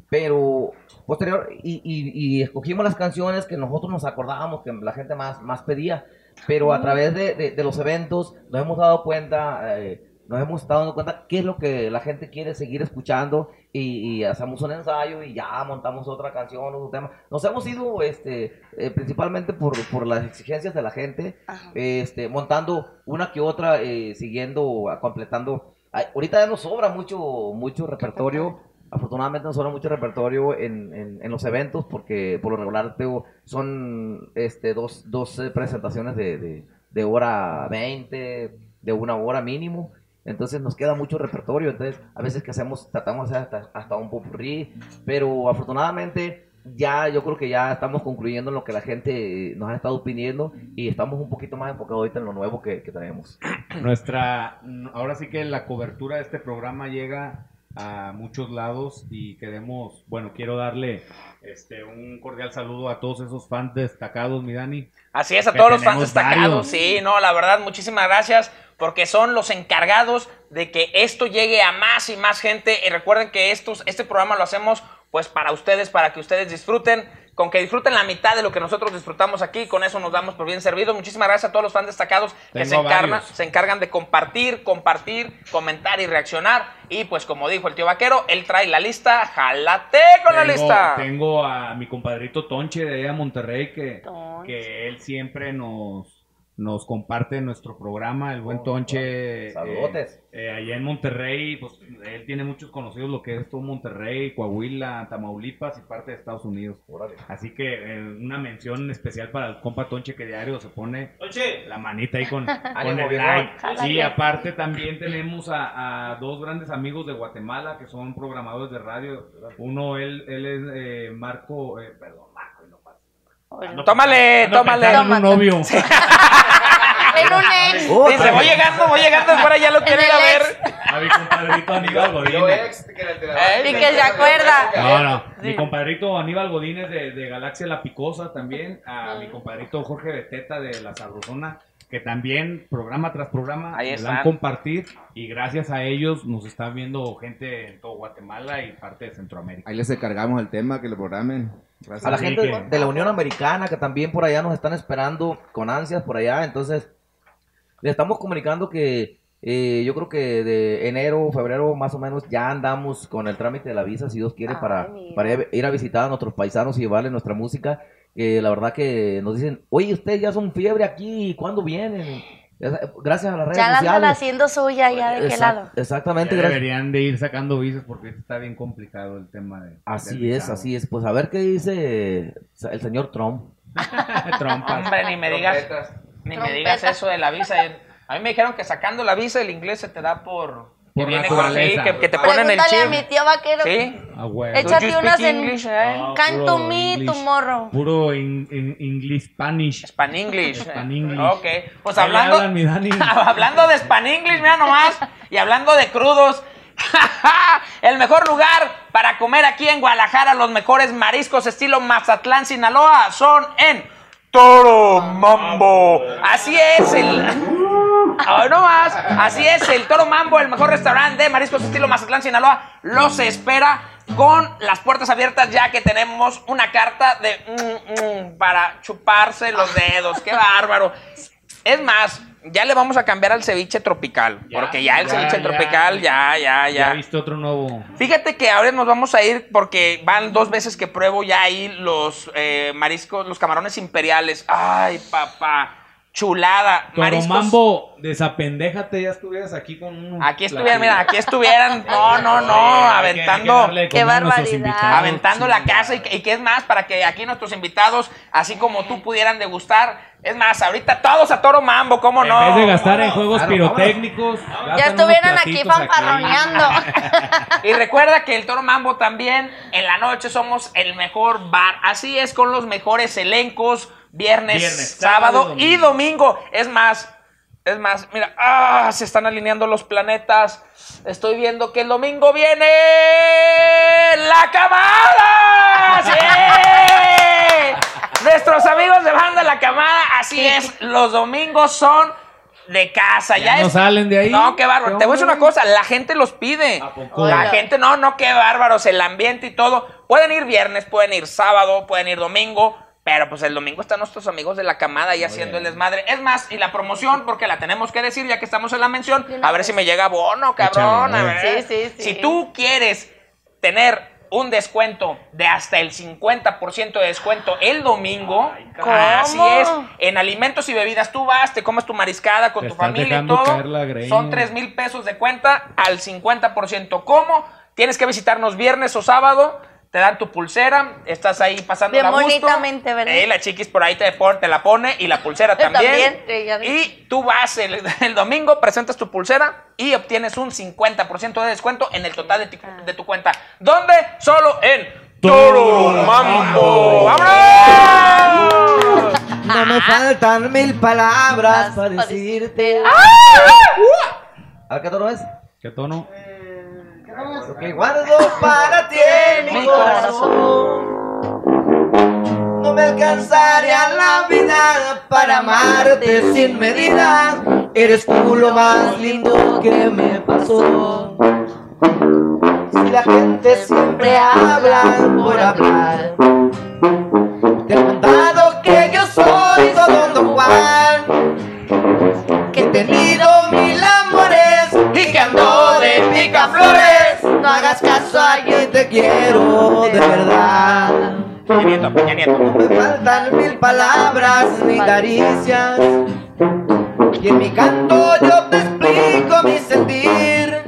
pero posterior, y, y- y escogimos las canciones que nosotros nos acordábamos que la gente más, más pedía, pero a través de, de- de los eventos nos hemos dado cuenta, eh, nos hemos estado dando cuenta qué es lo que la gente quiere seguir escuchando y, y hacemos un ensayo y ya montamos otra canción, otro tema. Nos hemos ido este, eh, principalmente por, por las exigencias de la gente, Ajá. este, montando una que otra, eh, siguiendo, completando. Ay, ahorita ya nos sobra mucho, mucho repertorio. Afortunadamente nos sobra mucho repertorio en, en, en los eventos porque por lo regular Teo, son este, dos, dos presentaciones de, de, de hora 20, de una hora mínimo. Entonces nos queda mucho repertorio. Entonces a veces que hacemos, tratamos de hacer hasta, hasta un popurrí. Pero afortunadamente ya yo creo que ya estamos concluyendo en lo que la gente nos ha estado pidiendo y estamos un poquito más enfocados ahorita en lo nuevo que, que traemos. Nuestra, ahora sí que la cobertura de este programa llega a muchos lados y queremos, bueno, quiero darle este un cordial saludo a todos esos fans destacados, mi Dani. Así es, a todos los fans destacados. varios. Sí, no, la verdad, muchísimas gracias porque son los encargados de que esto llegue a más y más gente. Y recuerden que estos, este programa lo hacemos pues para ustedes, para que ustedes disfruten. Con que disfruten la mitad de lo que nosotros disfrutamos aquí, con eso nos damos por bien servidos. Muchísimas gracias a todos los fans destacados que se, varios. se encargan de compartir, compartir, comentar y reaccionar. Y pues como dijo el tío vaquero, él trae la lista, jalate con la lista. Tengo a mi compadrito Tonche de allá Monterrey que, que él siempre nos, nos comparte nuestro programa, el buen Oh, Tonche. eh, Saludotes. eh, allá en Monterrey, pues él tiene muchos conocidos lo que es todo Monterrey, Coahuila, Tamaulipas y parte de Estados Unidos. Órale. Así que eh, una mención especial para el compa Tonche que diario se pone la manita ahí con, con el like. Y aparte también tenemos a, a dos grandes amigos de Guatemala que son programadores de radio. Uno, él, él es eh, Marco, eh, perdón. Bueno. Tómale, Ando tómale. pensando en un novio. En un ex. Dice, voy llegando, voy llegando, fuera ya lo quiero ir a ver. A mi compadrito Aníbal Godínez. Eh, Y que se acuerda. No, no. Sí. Mi compadrito Aníbal Godínez de, de Galaxia La Picosa también. A mi compadrito Jorge Beteta de La Sabrosona. Que también, programa tras programa, Ahí le dan están. compartir. Y gracias a ellos nos está viendo gente en todo Guatemala y parte de Centroamérica. Ahí les encargamos el tema que lo programen. Gracias. A la gente de la Unión Americana que también por allá nos están esperando con ansias por allá. Entonces, le estamos comunicando que eh, yo creo que de enero, febrero más o menos ya andamos con el trámite de la visa, si Dios quiere, Ay, para, mira. para ir- a visitar a nuestros paisanos y llevarles nuestra música. Que la verdad que nos dicen, oye, ustedes ya son fiebre aquí, ¿cuándo vienen? Gracias a las redes Ya la andan sociales. haciendo suya ya de qué Exact- lado. Exactamente, Ya gracias. deberían de ir sacando visas porque está bien complicado el tema de. Así es, así es. Pues a ver qué dice el señor Trump. Trompas. Hombre, ni me digas, ni me digas eso de la visa. A mí me dijeron que sacando la visa el inglés se te da por... que Por viene con- naturaleza. sí, que, que te ponen el Pregúntale a chip. mi tío vaquero. ¿Sí? Ah. Echa- Échate unas speak en- English, eh? Ah, Can't puro to me English. tomorrow. Puro in, in- English Spanish. Span English. Span English. Ok. Pues Ahí hablando, hablan, mi Dani. hablando de Span English, mira nomás, y hablando de crudos, el mejor lugar para comer aquí en Guadalajara, los mejores mariscos estilo Mazatlán, Sinaloa, son en Toro Mambo. Así es el... Ay, no más. Así es, el Toro Mambo, el mejor restaurante de mariscos estilo Mazatlán, Sinaloa, los espera con las puertas abiertas ya que tenemos una carta de mm, mm, para chuparse los dedos. ¡Qué bárbaro! Es más, ya le vamos a cambiar al ceviche tropical, Ya, porque ya el ya, ceviche ya. tropical ya, ya, Ya ya. viste otro nuevo. Fíjate que ahora nos vamos a ir porque van dos veces que pruebo ya ahí los eh, mariscos, los camarones imperiales. Ay, papá, chulada. Mariscos. Toromambo, desapendéjate, ya estuvieras aquí con un. Aquí estuvieran, mira, aquí estuvieran, no, no, no, aventando, Qué barbaridad. aventando la casa y, y qué es más para que aquí nuestros invitados, así como tú, pudieran degustar. Es más, ahorita todos a toro mambo, ¿cómo En no? vez de gastar en juegos Claro, pirotécnicos. Ya estuvieran aquí fanfarroneando. Y recuerda que el Toro Mambo también en la noche somos el mejor bar. Así es con los mejores elencos. Viernes, Viernes, sábado, sábado y y domingo. Es más, es más, mira, ah, se están alineando los planetas. Estoy viendo que el domingo viene la camada. ¡Sí! Nuestros amigos de banda La Camada, así es, los domingos son de casa. Ya, Ya no es- salen de ahí. No, qué bárbaro. Te voy a decir una cosa, la gente los pide. ¿A poco? La gente, no, no, qué bárbaros, el ambiente y todo. Pueden ir viernes, pueden ir sábado, pueden ir domingo. Pero pues el domingo están nuestros amigos de la camada ahí haciendo el desmadre. Es más, y la promoción, porque la tenemos que decir ya que estamos en la mención, a ver si me llega bono, cabrón. A ver. Sí, sí, sí. Si tú quieres tener un descuento de hasta el 50% de descuento el domingo, ¿Cómo? así es, en alimentos y bebidas tú vas, te comes tu mariscada con Te tu familia y todo. caer la greña. Son 3 mil pesos de cuenta al 50%. ¿Cómo? Tienes que visitarnos viernes o sábado. Te dan tu pulsera, estás ahí pasando Bien la gusto. bonitamente, ¿verdad? Eh, la chiquis por ahí te, pon- te la pone y la pulsera también. También, y tú vas el, el domingo, presentas tu pulsera y obtienes un 50% de descuento en el total de, ti- Ah. de tu cuenta. ¿Dónde? Solo en Toro Toro Mambo. ¡Vámonos! No me faltan mil palabras para decirte. decirte. ¿A qué tono es? ¿Qué tono? Lo que guardo para ti en mi corazón. No me alcanzaría la vida para amarte sin medida. Eres tú lo más lindo que me pasó. Si la gente siempre habla por hablar, te he contado que yo soy todo Don Juan que he tenido mil amores y que ando de picaflores. No hagas caso a quien te quiero de verdad. Peña Nieto, Peña Nieto. No me faltan mil palabras ni caricias. Y en mi canto yo te explico mi sentir.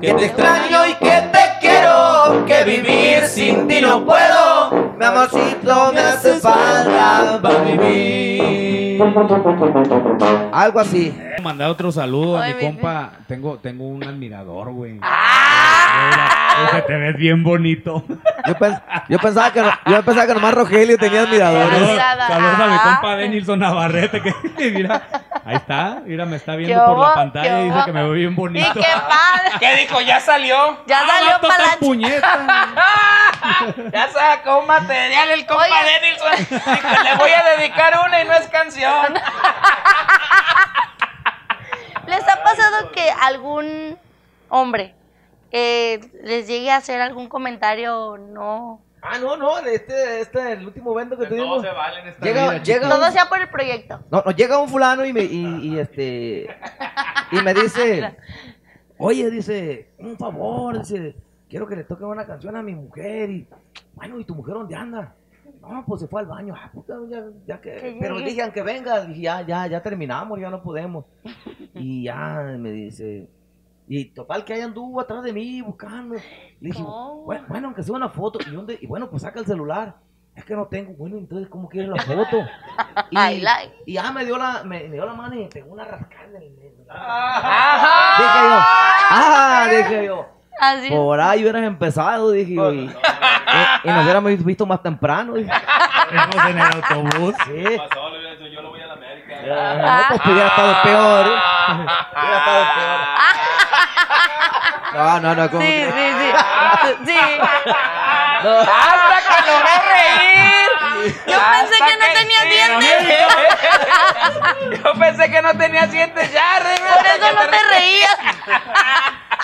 Que te extraño y que te quiero. Que vivir sin ti no puedo. Mi amorcito me hace falta para vivir. Algo así. Mandar otro saludo a Ay, mi mi- compa. Tengo, tengo un admirador, güey. ¡Ah! Mira, te ves bien bonito. Yo, pens- yo pensaba que yo pensaba que nomás Rogelio tenía admiradores. Saludos, Nada. saludos a mi Ah. compa Denilson Navarrete, que mira, ahí está, mira, me está viendo ¿Qué por la pantalla ¿Qué y dice que me veo bien Y bonito. qué padre. ¿Qué dijo? Ya salió. Ya Ah, salió para la puñeta. ya sacó material el compa Oye. Denilson. Dijo, le voy a dedicar una y no es canción. ¿Les ha pasado que algún hombre eh, les llegue a hacer algún comentario no? Ah, no, no, este, este, el último evento que tuvimos. vale en esta Llega, vida, llega, Todo un, sea por el proyecto. no, no, llega un fulano y me, y, y, este, y me dice, oye, dice, un favor, dice, quiero que le toque una canción a mi mujer y, bueno, ¿y tu mujer dónde anda? No, pues se fue al baño, ah, puta, ya, ya que, Que pero llegue. digan que venga, dije, ya, ya, ya terminamos, ya no podemos. Y ya me dice, y total que ahí anduvo atrás de mí buscando. Le dije, ¿Cómo? bueno, bueno, aunque sea una foto, y, dónde? y bueno, pues saca el celular. Es que no tengo, bueno, entonces, ¿cómo quieres la foto? Y, Ay, la- y ya me dio la, me, me dio la mano y me pegó una rascada en el. Ajá. Dije yo, ah, dije yo, Así. por ahí hubieras empezado, dije yo, y, y- y nos hubiéramos visto más temprano. dije. En el autobús. Sí. Pasó, no, pues hubiera estado peor. Hubiera estado peor. No, no, no, como Sí, sí, sí. Sí. no. ¡Hasta que logré reír! Yo pensé que no tenía dientes. Yo pensé que no tenía dientes ya, Rebe. Por eso no te reías.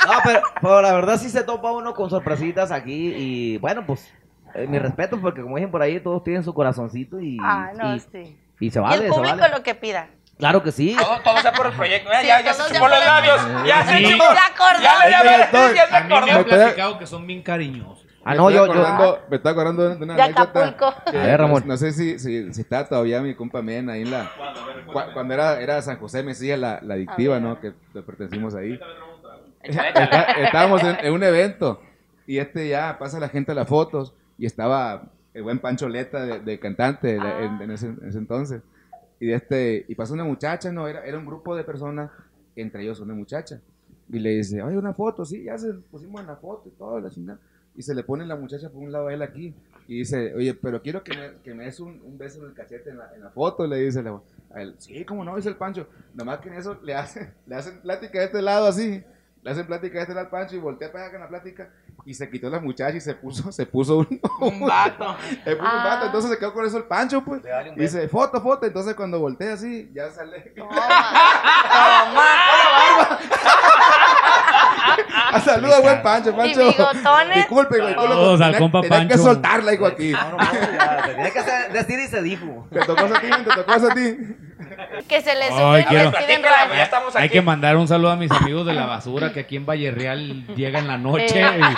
No, pero, pero la verdad sí se topa uno con sorpresitas aquí y bueno, pues eh, mi respeto porque como dicen por ahí todos tienen su corazoncito y, Ah, no, y, sí. Y se Y vale, el se público vale. lo que pida. Claro que sí. Todo, todo sea por el proyecto. Mira, Sí, ya, ya se chupó los el- labios. Ya se Sí. chupó. Acordó. Ya le estoy. ya se A mí me acordó. han platicado que son bien cariñosos. Me Ah, no, estoy yo, yo. acordando, me estoy acordando de una De anécdota. Acapulco. que, A ver, Ramón. No, no sé si, si, si está todavía mi compa Men ahí en la. cua- cuando era, era San José Mesía, la, la adictiva. ¿no? Que pertenecimos ahí. Está- estábamos en, en un evento y este ya pasa la gente a las fotos y estaba el buen Pancho Leta de, de cantante Ah. en, en ese, en ese entonces. Y, este, y pasa una muchacha, ¿no? Era, era un grupo de personas, entre ellos una muchacha. Y le dice, oye, una foto, sí, ya se pusimos en la foto y todo, la chingada. Y se le pone la muchacha por un lado a él aquí. Y dice, oye, pero quiero que me, que me des un, un beso en el cachete en la, en la foto, le dice la, a él. Sí, como no, dice el Pancho. Nomás que en eso le hacen, le hacen plática de este lado así. Le hacen plática de este lado al Pancho y voltea para acá con la plática. Y se quitó la muchacha y se puso, se puso un, Un vato. se puso un Ah. vato, entonces se quedó con eso el Pancho, pues. Vale Y dice, foto, foto. Entonces cuando voltea así, ya sale. Ah, saluda, buen Pancho, Pancho. bigotones. Disculpe, güey. Saludos al tenía- compa tenía que Pancho. soltarla, hijo, aquí. No, no, no, ya, tenía que hacer- decir y se dijo. Te tocó eso a ti, te tocó eso a ti. Que se les Ay, sube quiero- Platícala, raya. estamos aquí. Hay que mandar un saludo a mis amigos de la basura que aquí en Valle Real llega en la noche. Eh. y-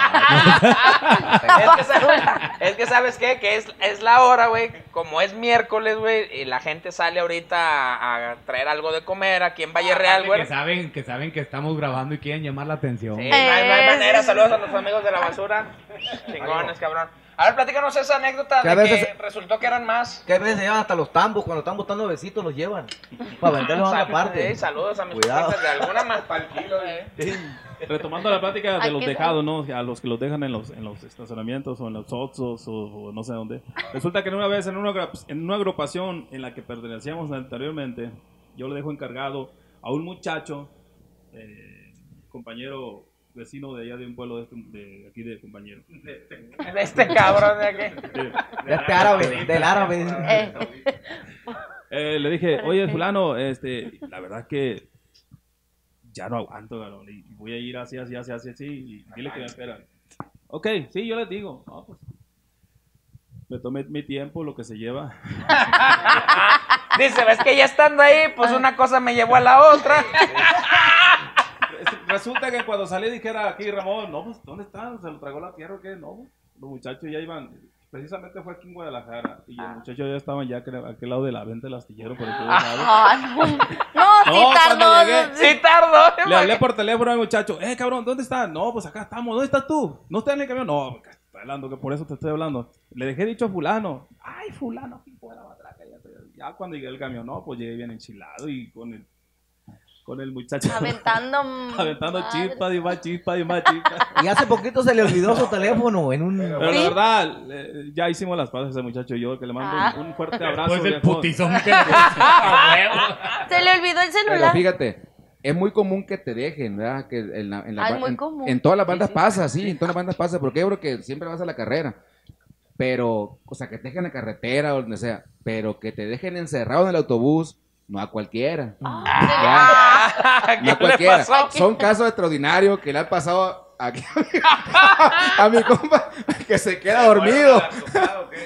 Es que, sabes, es que sabes qué, que es, es la hora, güey. Como es miércoles, güey, y la gente sale ahorita a, a traer algo de comer aquí en Valle Real, güey. que saben, que saben que estamos grabando y quieren llamar la atención. Sí, no hay, no hay Eh, manera. Saludos a los amigos de la basura. Chingones, cabrón. A ver, platícanos esa anécdota de que resultó que eran más. Que a veces se llevan hasta los tambos, cuando están buscando besitos los llevan. Para venderlos a otra parte. Sí, saludos a mis Cuidado. de alguna más kilo, eh. Retomando la plática de los dejados, ¿no? A los que los dejan en los, en los estacionamientos o en los oxos o, o no sé dónde. Resulta que una vez en una, en una agrupación en la que pertenecíamos anteriormente, yo le dejo encargado a un muchacho, eh, compañero vecino de allá de un pueblo de, este- de aquí de compañero. De este cabrón de aquí. Sí. De este árabe, del árabe. Eh, Eh, le dije, oye, fulano, este, la verdad que ya no aguanto, cabrón, y voy a ir así, así, así, así, así, y dile que me esperan. Ok, sí, yo les digo. No, pues, me tomé mi tiempo, lo que se lleva. Dice, ves que ya estando ahí, pues una cosa me llevó a la otra. Resulta que cuando salí dijera aquí, Ramón, no, pues, ¿dónde están? ¿Se lo tragó la tierra o qué? No, pues, los muchachos ya iban, precisamente fue aquí en Guadalajara, y los muchachos ya estaban ya a aquel lado de la venta del astillero, por el otro lado. ah, no, no, sí No, tardó. cuando llegué- no, Sí tardó. Le hablé por teléfono al muchacho, eh, cabrón, ¿dónde estás? No, pues acá estamos, ¿dónde estás tú? ¿No estás en el camión? No, pues, está hablando, que por eso te estoy hablando. Le dejé dicho a fulano, ay, fulano, de la matraca, ya, estoy- ya cuando llegué al camión, no, pues llegué bien enchilado y con el, con el muchacho Aventando. aventando chispas y más chispas y más chispas. Y hace poquito se le olvidó su teléfono en un... Pero la verdad, eh, ya hicimos las paces ese muchacho y yo, que le mando Ah. un, un fuerte abrazo. Después del putizón que le A huevo. Se le olvidó el Pero celular. fíjate, es muy común que te dejen, ¿verdad? Que en, la- en, la Ay, ba- muy en- común. en todas las bandas pasa, sí, en todas las bandas pasa, porque yo creo que siempre vas a la carrera. Pero, o sea, que te dejen en la carretera o donde sea, pero que te dejen encerrado en el autobús, no a cualquiera. Ah, ¿Qué No a cualquiera. Son casos extraordinarios que le han pasado aquí a mi compa que se queda dormido.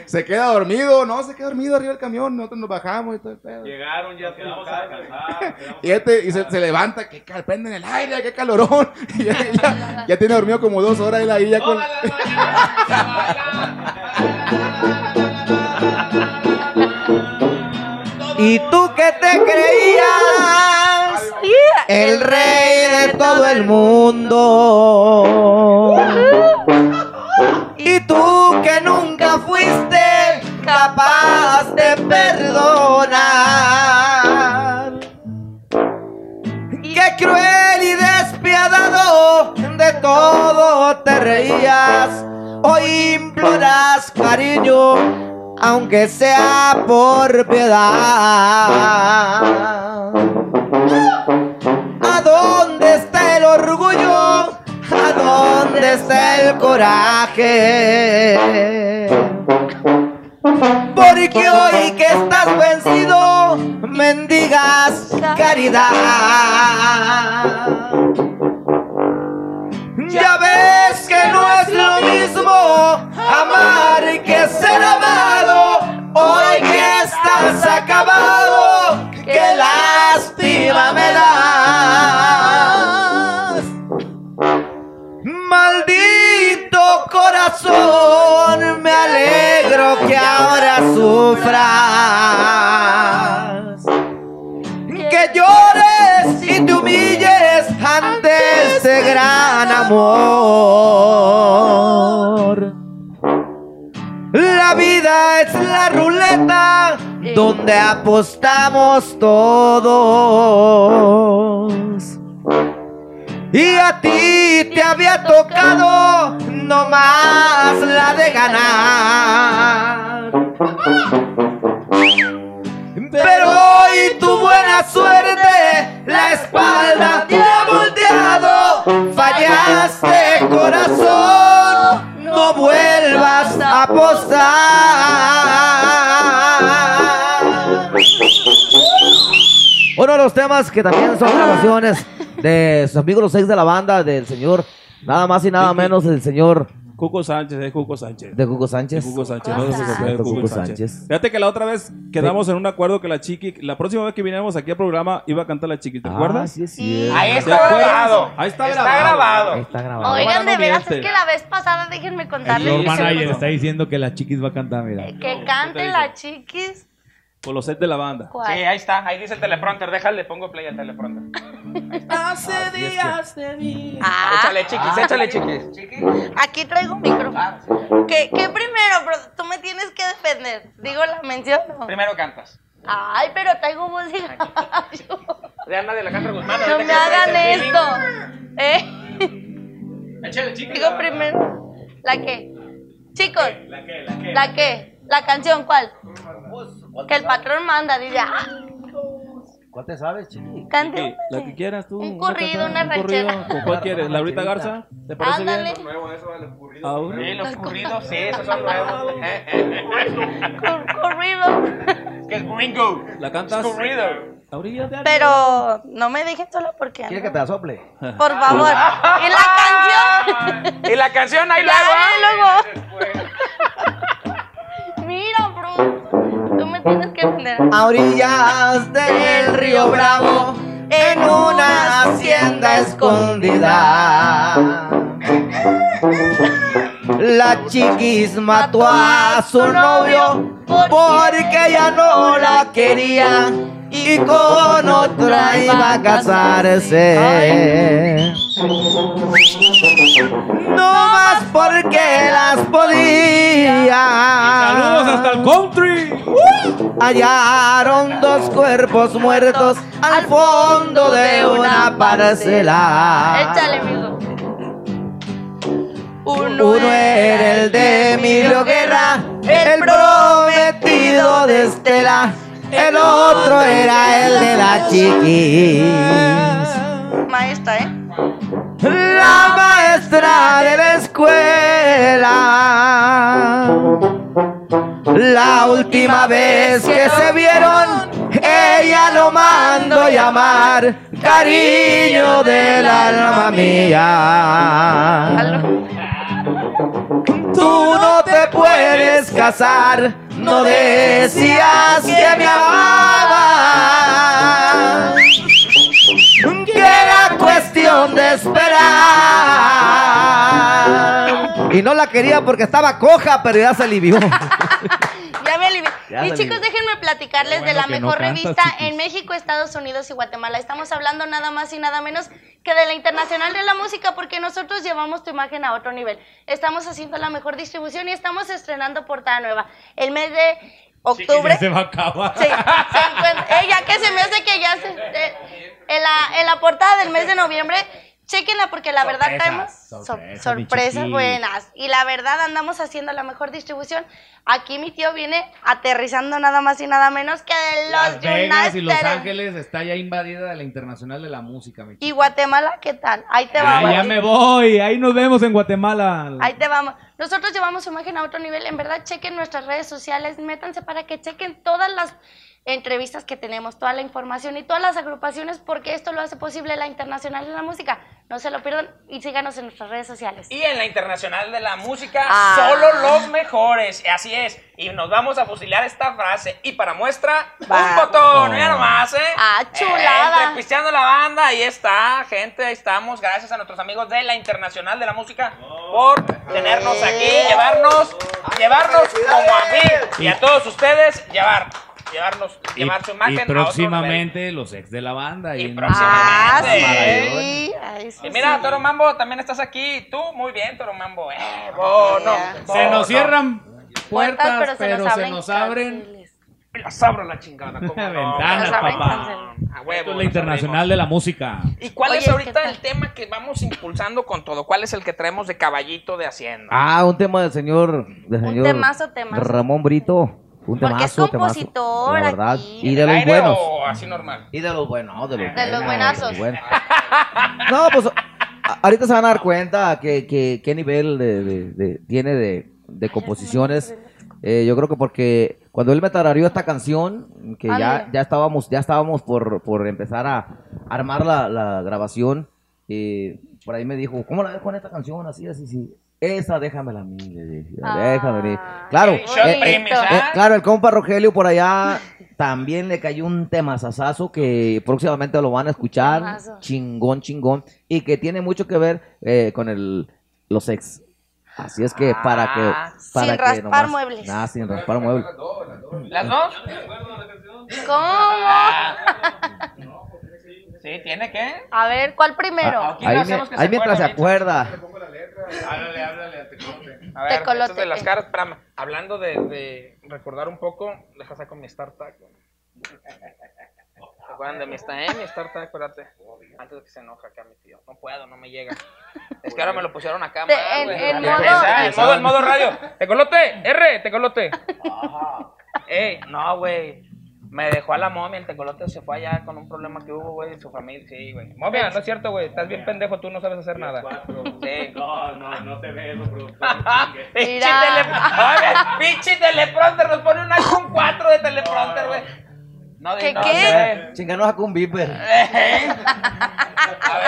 Se queda dormido, no, se queda dormido arriba del camión, nosotros nos bajamos y todo el pedo. Llegaron, ya quedamos a descansar. Y este y se, se levanta, que prende en el aire, qué calorón. Y ya, ya- ya tiene dormido como dos horas él ahí ya con. ¿Y tú qué te creías? El rey de todo el mundo. Y tú que nunca fuiste capaz de perdonar. Qué cruel y despiadado de todo te reías. Hoy imploras cariño, aunque sea por piedad. ¿A dónde está el orgullo? ¿A dónde está el coraje? Porque hoy que estás vencido, mendigas caridad. Ya ves que no es lo mismo amar que ser amado. Amor. La vida es la ruleta donde apostamos todos. Y a ti te había tocado no más la de ganar. Pero hoy tu buena suerte, la espalda te ha fallaste corazón, no vuelvas a posar. Uno de los temas que también son grabaciones de sus amigos los ex de la banda del señor nada más y nada menos, el señor Cuco Sánchez, es Cuco Sánchez. de Hugo Sánchez. De Cuco Sánchez, Cuco no se Sánchez. de Cuco Cuco Sánchez. Sánchez. Fíjate que la otra vez quedamos en un acuerdo que la chiqui, la próxima vez que viniéramos aquí al programa iba a cantar la chiqui, ¿te Ah, acuerdas? sí, Sí. Ahí ¿Te está grabado. Ahí está Está grabado. grabado. Ahí está grabado. Oigan, de no veras, es que la vez pasada, déjenme El contarles. se- manager está diciendo que la chiquis va a cantar, mira. Que cante la chiquis. Por los sets de la banda. ¿Cuál? Sí, ahí está. Ahí dice el teleprompter. Déjale, pongo play al teleprompter. Hace días te vi. Ah, Échale, chiquis, échale, chiquis. aquí traigo un micrófono. ¿Qué, qué primero, bro? Tú me tienes que defender. Digo la mención. Primero cantas. Ay, pero traigo voz de. De Ana de la Cantra Guzmán. No me hagan esto. ¿Eh? Échale, chiquis. Digo primero. ¿La qué? Chicos, ¿La qué? ¿La qué? ¿la qué? ¿La canción cuál? Que el patrón manda, dice. ah, ¿Cuál te sabes, chiqui? Cante. Sí, la que quieras tú. Un corrido, una un corrido. ranchera. ¿Con cuál quieres? ¿Laurita Garza? ¿Te parece Ándale. bien? Sí, Ahora. los corridos, sí, esos son nuevos. Cor- corrido. que es gringo. ¿La cantas? Es corrido. Pero no me dejen sola porque. ¿Quieres que te la sople? Por favor. ¿Y la canción? Y la canción ahí luego. luego. Mira, bro. Tienes que. A orillas del río Bravo, en una hacienda escondida. La chiquis mató a su novio porque ya no la quería y con otra iba a casarse. No más porque las podía. Saludos hasta el country. Hallaron dos cuerpos muertos al fondo de una parcela. Échale, amigo. Uno era el de Emilio Guerra, el prometido de Estela. El otro era el de la chiquis. Maestra, ¿eh? La maestra de la escuela. La última vez que se vieron, ella lo mandó llamar cariño del alma mía. Tú no te puedes casar, no decías que me amabas. Que era cuestión de esperar. Y no la quería porque estaba coja, pero ya se alivió. Ya me alivié. Ya Y chicos, alivió. déjenme platicarles de la no mejor revista chiquis. en México, Estados Unidos y Guatemala. Estamos hablando nada más y nada menos que de la Internacional de la Música porque nosotros llevamos tu imagen a otro nivel. Estamos haciendo la mejor distribución y estamos estrenando portada nueva. El mes de octubre. ya se va a acabar. Sí, se encuentra- eh, ya que se me hace que ya se, eh, en, la, en la portada del mes de noviembre, chequenla porque la verdad Sorpresas, so- sorpresas, buenas. Y la verdad andamos haciendo la mejor distribución. Aquí mi tío viene aterrizando nada más y nada menos que de los Las Vegas y Los. Ángeles está ya invadida de la Internacional de la Música, mi Y Guatemala, ¿qué tal? Ahí te vamos. Ah, ya me voy. Ahí nos vemos en Guatemala. Ahí te vamos. Nosotros llevamos su imagen a otro nivel. En verdad, chequen nuestras redes sociales, métanse para que chequen todas las entrevistas que tenemos, toda la información y todas las agrupaciones, porque esto lo hace posible la Internacional de la Música. No se lo pierdan y síganos en nuestras redes sociales. Y en la Internacional de la Música, Ah. solo los mejores. Así es. Y nos vamos a fusilar esta frase. Y para muestra, un botón. Mira nomás, ¿eh? Ah, chulada. Eh, la banda. Ahí está, gente. Ahí estamos. Gracias a nuestros amigos de la Internacional de la Música por tenernos aquí, llevarnos, llevarnos como amigos. Y a todos ustedes, llevar. Llevarnos, Y, llevar su y imagen a otro próximamente los ex de la banda. Y ahí en- Ah, próximamente. sí. Ay, sí, Y mira, sí. Toro Mambo, también estás aquí. Tú, muy bien, Toro Mambo. Eh, bono, Yeah. Se nos cierran puertas, Puertas, pero se nos abren. Y las abro la chingada. ¿cómo no? ventanas, papá. A huevo, Esto es la Internacional de la Música. ¿Y cuál Oye, es ¿qué ahorita el tema que vamos impulsando con todo? ¿Cuál es el que traemos de caballito de Hacienda? Ah, un tema del señor, del Un señor temazo, temazo. Ramón Brito. Un Porque temazo, es temazo, compositor la verdad. aquí. Y de ¿El los buenos. o así normal? Y de los buenos, de los De los buenos, buenazos. los buenos. No, pues ahorita se van a dar cuenta que, que- qué nivel de, de- de- tiene de, de composiciones. Eh, yo creo que porque cuando él me tarareó esta canción, que ya, Ándale. ya estábamos, ya estábamos por, por empezar a armar la, la grabación, eh, por ahí me dijo, ¿cómo la ves con esta canción? Así, así, sí. Esa déjamela a mí, le dije, déjame. Ah, Claro, eh, eh, eh, ¿ah? claro, el compa Rogelio por allá también le cayó un temazazazo que próximamente lo van a escuchar. Temazo. Chingón, chingón. Y que tiene mucho que ver eh, con el, los ex. Así es que para que. Ah, Para sin que raspar muebles. Nada, sin raspar muebles. ¿Las dos? ¿Cómo? Sí, ¿tiene que? A ver, ¿cuál primero? Ah, Aquí lo Ahí, hacemos mi- que ahí se mientras se acuerda, acuerda. Háblale, háblale a Tecolote. A ver, Tecolote. de las caras, espérame. Hablando de, de recordar un poco, deja sacar mi StarTag. ¿Se acuerdan de mi esta, eh? Mi StarTag, espérate. Antes de que se enoja acá mi tío. No puedo, no me llega. Es que ahora me lo pusieron acá De- mal, en- en modo- ah, En modo, en modo radio. Tecolote, R, tecolote. Ey, no, güey. Me dejó a la momia, el tecolote se fue allá con un problema que hubo, güey, su familia, sí, güey. Momia, no es cierto, güey, estás bien pendejo, tú no sabes hacer nada. Sí. No, no, no te ves, productor. Pinche Mira. tele... Oye, pinche teleprompter, nos pone un iPhone 4 de teleprompter, güey. No, ¿Qué, no qué? Chinganos a un viper. A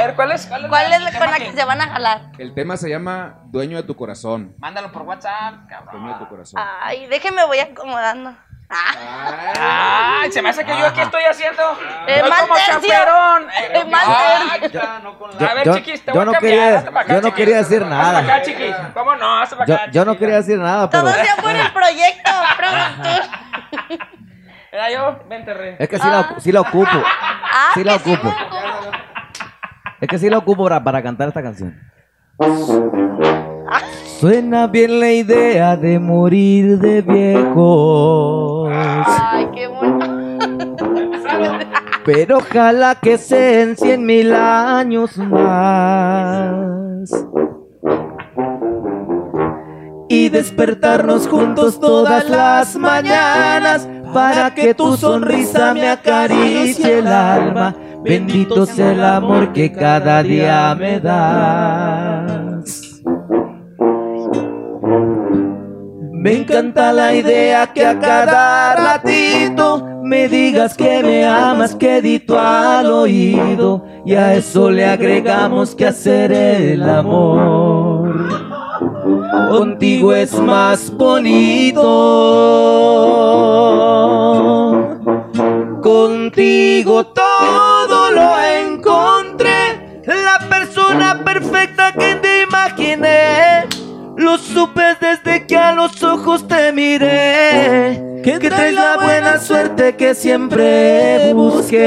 ver, ¿cuál es? ¿Cuál es, ¿Cuál es la con la que se van a jalar? El tema se llama Dueño de tu corazón. Mándalo por WhatsApp, Dueño de tu cabrón. corazón. Ay, déjenme voy acomodando. Ah, Ay, se me hace que yo aquí estoy haciendo. Eh, Soy mal como tercio. chaperón. Eh, Ay, tercio. ya, no con la- Yo- A ver, yo- chiquis, te yo voy a no cambiar. quería- acá, yo no chiquis. quería decir nada. acá, chiquis. ¿Cómo no? Pa' Yo, acá, yo no chiquis. quería decir nada, pero. todo sea por el proyecto, productor. Era yo, vente, re. Es que sí, la, sí la ocupo. Ah, Sí la que sí ocupo. me ocupo. Es que sí la ocupo para, para cantar esta canción. Suena bien la idea de morir de viejos. Ay, qué. Pero ojalá que sean cien mil años más. Y despertarnos juntos todas las mañanas para que tu sonrisa me acaricie el alma. Bendito sea el amor que cada día me das. Me encanta la idea que a cada ratito me digas que me amas quedito al oído y a eso le agregamos que hacer el amor. Contigo es más bonito. Contigo todo lo encontré. La persona perfecta que te imaginé. Lo supe los ojos te miré. Que traes la buena suerte que siempre busqué.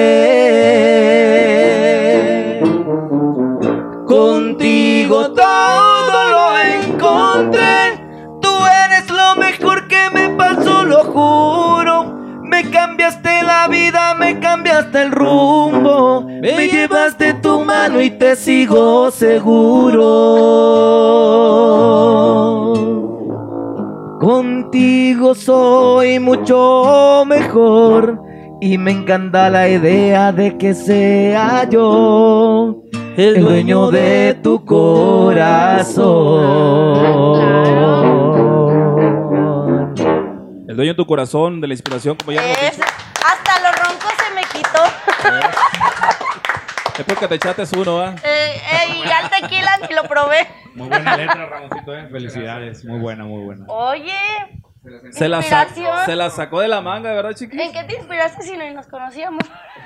Contigo todo lo encontré. Tú eres lo mejor que me pasó, lo juro. Me cambiaste la vida, me cambiaste el rumbo. Me llevaste tu mano y te sigo seguro. Contigo soy mucho mejor. Y me encanta la idea de que sea yo el dueño de tu corazón. El dueño de tu corazón, de la inspiración, como ya hemos Es- dicho. hasta los roncos se me quitó. Es porque te echaste uno, ¿ah? Eh, eh, y ya el tequila ni lo probé. Muy buena letra, Ramoncito, eh. Felicidades. Muy buena, muy buena. Oye, Se la, sa- se la sacó de la manga, ¿verdad, chiquis? ¿en qué te inspiraste si no nos conocíamos?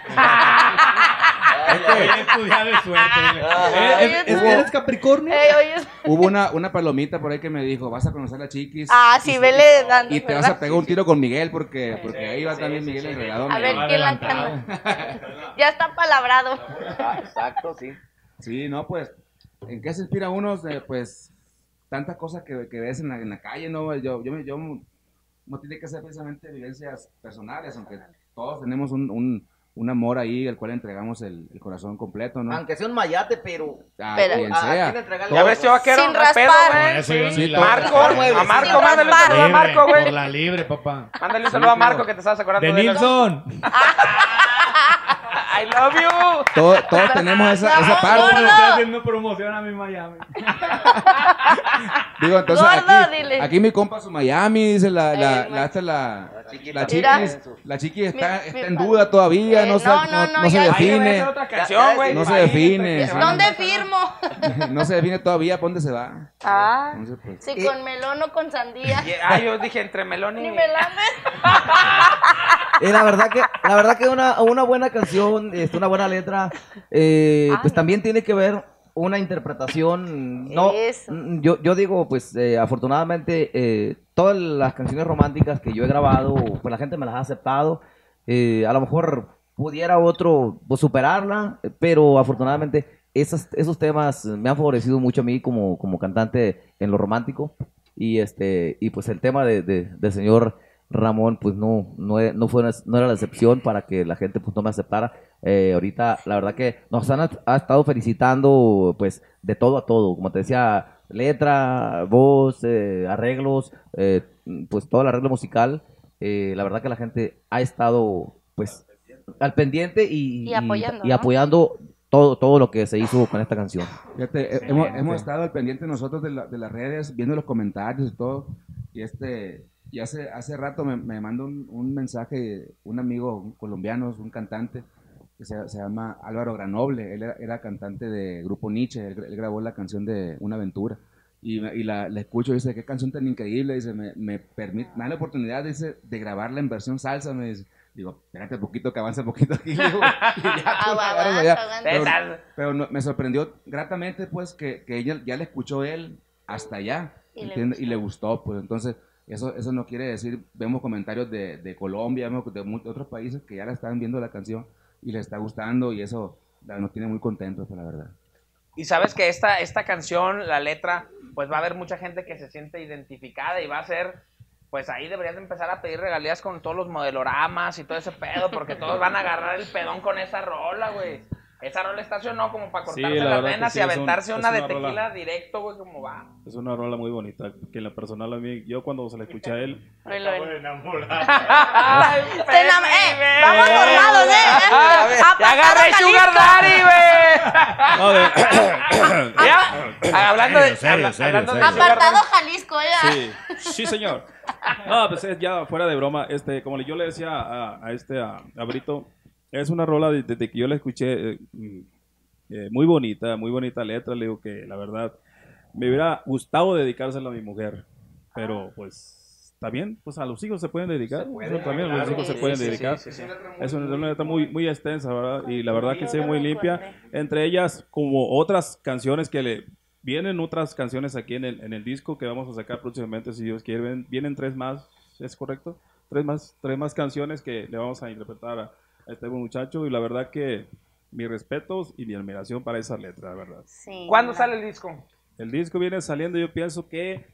Oye, tú- ¿Eres Capricornio? Eh, oye, Hubo una, una palomita por ahí que me dijo, vas a conocer a Chiquis. ah, sí, vele dando. Y te vas ¿verdad? a pegar un tiro con Miguel porque, porque ahí va también Miguel enredado. A ver, ¿quién la canta? Ya está palabrado. exacto, sí. Sí, no, pues, ¿en qué se inspira uno? Eh, Pues, tantas cosas que, que ves en la, en la calle, ¿no? Yo, yo, me- yo, no tiene que ser precisamente vivencias personales, aunque todos tenemos un, un, un amor ahí al cual entregamos el, el corazón completo, ¿no? Aunque sea un mayate, pero. A Pero- quien ¿a sea. entregarle Ya ves, todo? vaquero, Sin no hay pedo, raspar. güey. Yo Sí, Marco, a Marco, mándale un saludo a Marco, Libre, güey. Por la libre, papá. Mándale un saludo a Marco que te estabas acordando De de. Nilsson. I love you. Todos, todos tenemos esa, esa parte. gordo. Estoy haciendo promoción a mi Miami. Digo, entonces Gordo, aquí, dile. aquí mi compa su Miami, dice la, la, Ay, la, la, chiquis está, Mi- está mi en duda todavía, Eh, no, se, no, no, no, no, se define, canción. No se define. ¿Dónde firmo? no se define todavía para dónde se va. Ah, Entonces, pues, si con melón o con sandía. Y- Ah, yo dije entre melón y... Ni lames. Eh, la verdad que, la verdad que una, una buena canción, este, una buena letra, eh, pues también tiene que ver una interpretación. No, Eso. yo, yo digo, pues eh, afortunadamente eh, todas las canciones románticas que yo he grabado, pues la gente me las ha aceptado. Eh, a lo mejor pudiera otro pues, superarla, pero afortunadamente esas, esos temas me han favorecido mucho a mí como, como cantante en lo romántico. Y este y pues el tema de, de- del señor Ramón pues no no, no fue no era la excepción para que la gente pues no me aceptara. Eh, ahorita la verdad que nos han ha estado felicitando pues de todo a todo, como te decía, letra, voz, eh, arreglos, eh, pues todo el arreglo musical. Eh, la verdad que la gente ha estado pues al pendiente y, Y apoyando, y apoyando todo, todo lo que se hizo con esta canción. Fíjate, eh, hemos, hemos estado al pendiente nosotros de, la- de las redes, viendo los comentarios y todo. Y este y hace, hace rato me, me mandó un, un mensaje un amigo un colombiano, un cantante, que se, se llama Álvaro Granoble. Él era, era cantante de Grupo Nietzsche, él, él grabó la canción de Una Aventura. Y, la, la escucho y dice, qué canción tan increíble. Dice, me, me, permite, me da la oportunidad dice, de grabarla en versión salsa. Me dice, digo, espérate un poquito, que avance un poquito aquí. digo, y ya, tú la agarras allá. Aguanta, aguanta. Pero- Esas- pero no- me sorprendió gratamente, pues, que, que ella ya le escuchó él hasta allá. Y le gustó. Y le gustó, pues. Entonces, eso, eso no quiere decir, vemos comentarios de, de Colombia, vemos de mu- otros países que ya la están viendo la canción y les está gustando y eso nos tiene muy contentos, la verdad. Y sabes que esta, esta canción, la letra, pues va a haber mucha gente que se siente identificada y va a ser, pues ahí deberías de empezar a pedir regalías con todos los modeloramas y todo ese pedo, porque todos van a agarrar el pedón con esa rola, güey. Esa rola estacionó como para Sí, cortarse la las venas sí, y un- aventarse una de rola. tequila directo, güey, como va. Es una rola muy bonita, que en la personal a mí, yo cuando se la escuché a él. Ay, Se enam- eh, vamos formados, ¿eh? Ya agarré Sugar. Daddy, güey. No, de- Ya, hablando de, Serio, serio, hablando serio. Apartado. Jalisco, ya. Sí, sí, señor. No, pues es ya fuera de broma, este, como yo le decía a, a este, a, a Brito, es una rola de- desde que yo la escuché, eh, mm, eh, muy bonita, muy bonita letra, le digo que la verdad, me hubiera gustado dedicársela a mi mujer, pero pues, está bien, pues a los hijos se pueden dedicar, también a los hijos se Sí, pueden sí, dedicar. sí, sí. Es una, una letra muy, muy extensa, ¿verdad? Y la verdad que sí, muy limpia. Entre ellas, como otras canciones que le... Vienen otras canciones aquí en el, en el disco que vamos a sacar próximamente, si Dios quiere. Vienen tres más, ¿es correcto? Tres más, tres más canciones que le vamos a interpretar a, a este buen muchacho. Y la verdad que mis respetos y mi admiración para esa letra, la verdad. Sí. ¿Cuándo sale el disco? El disco viene saliendo, yo pienso que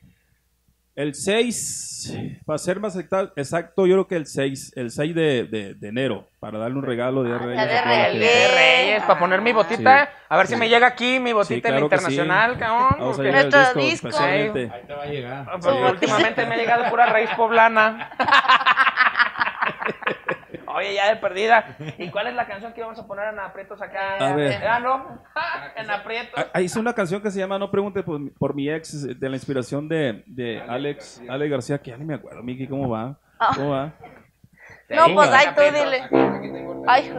el 6, para ser más exacto, yo creo que el 6, el 6 de, de- de enero, para darle un regalo de Reyes. ya de. Reyes. De Reyes, para poner mi botita. Sí. A ver si me llega aquí mi botita Sí, en claro sí. internacional, cabrón. Vamos a el disco, disco. Ahí te va a llegar. porque últimamente me ha llegado pura raíz poblana. Oye, ya de perdida. ¿Y cuál es la canción que vamos a poner en aprietos acá? A ver. Ah, no. En aprietos. Ah, ah, Hice una canción que se llama No pregunte por, mi- por mi ex, de la inspiración de, de Alex, Alex García, que ya ni me acuerdo, Miki, ¿cómo va? Ah. ¿Cómo va? No, pues ay, tú dile. Ay,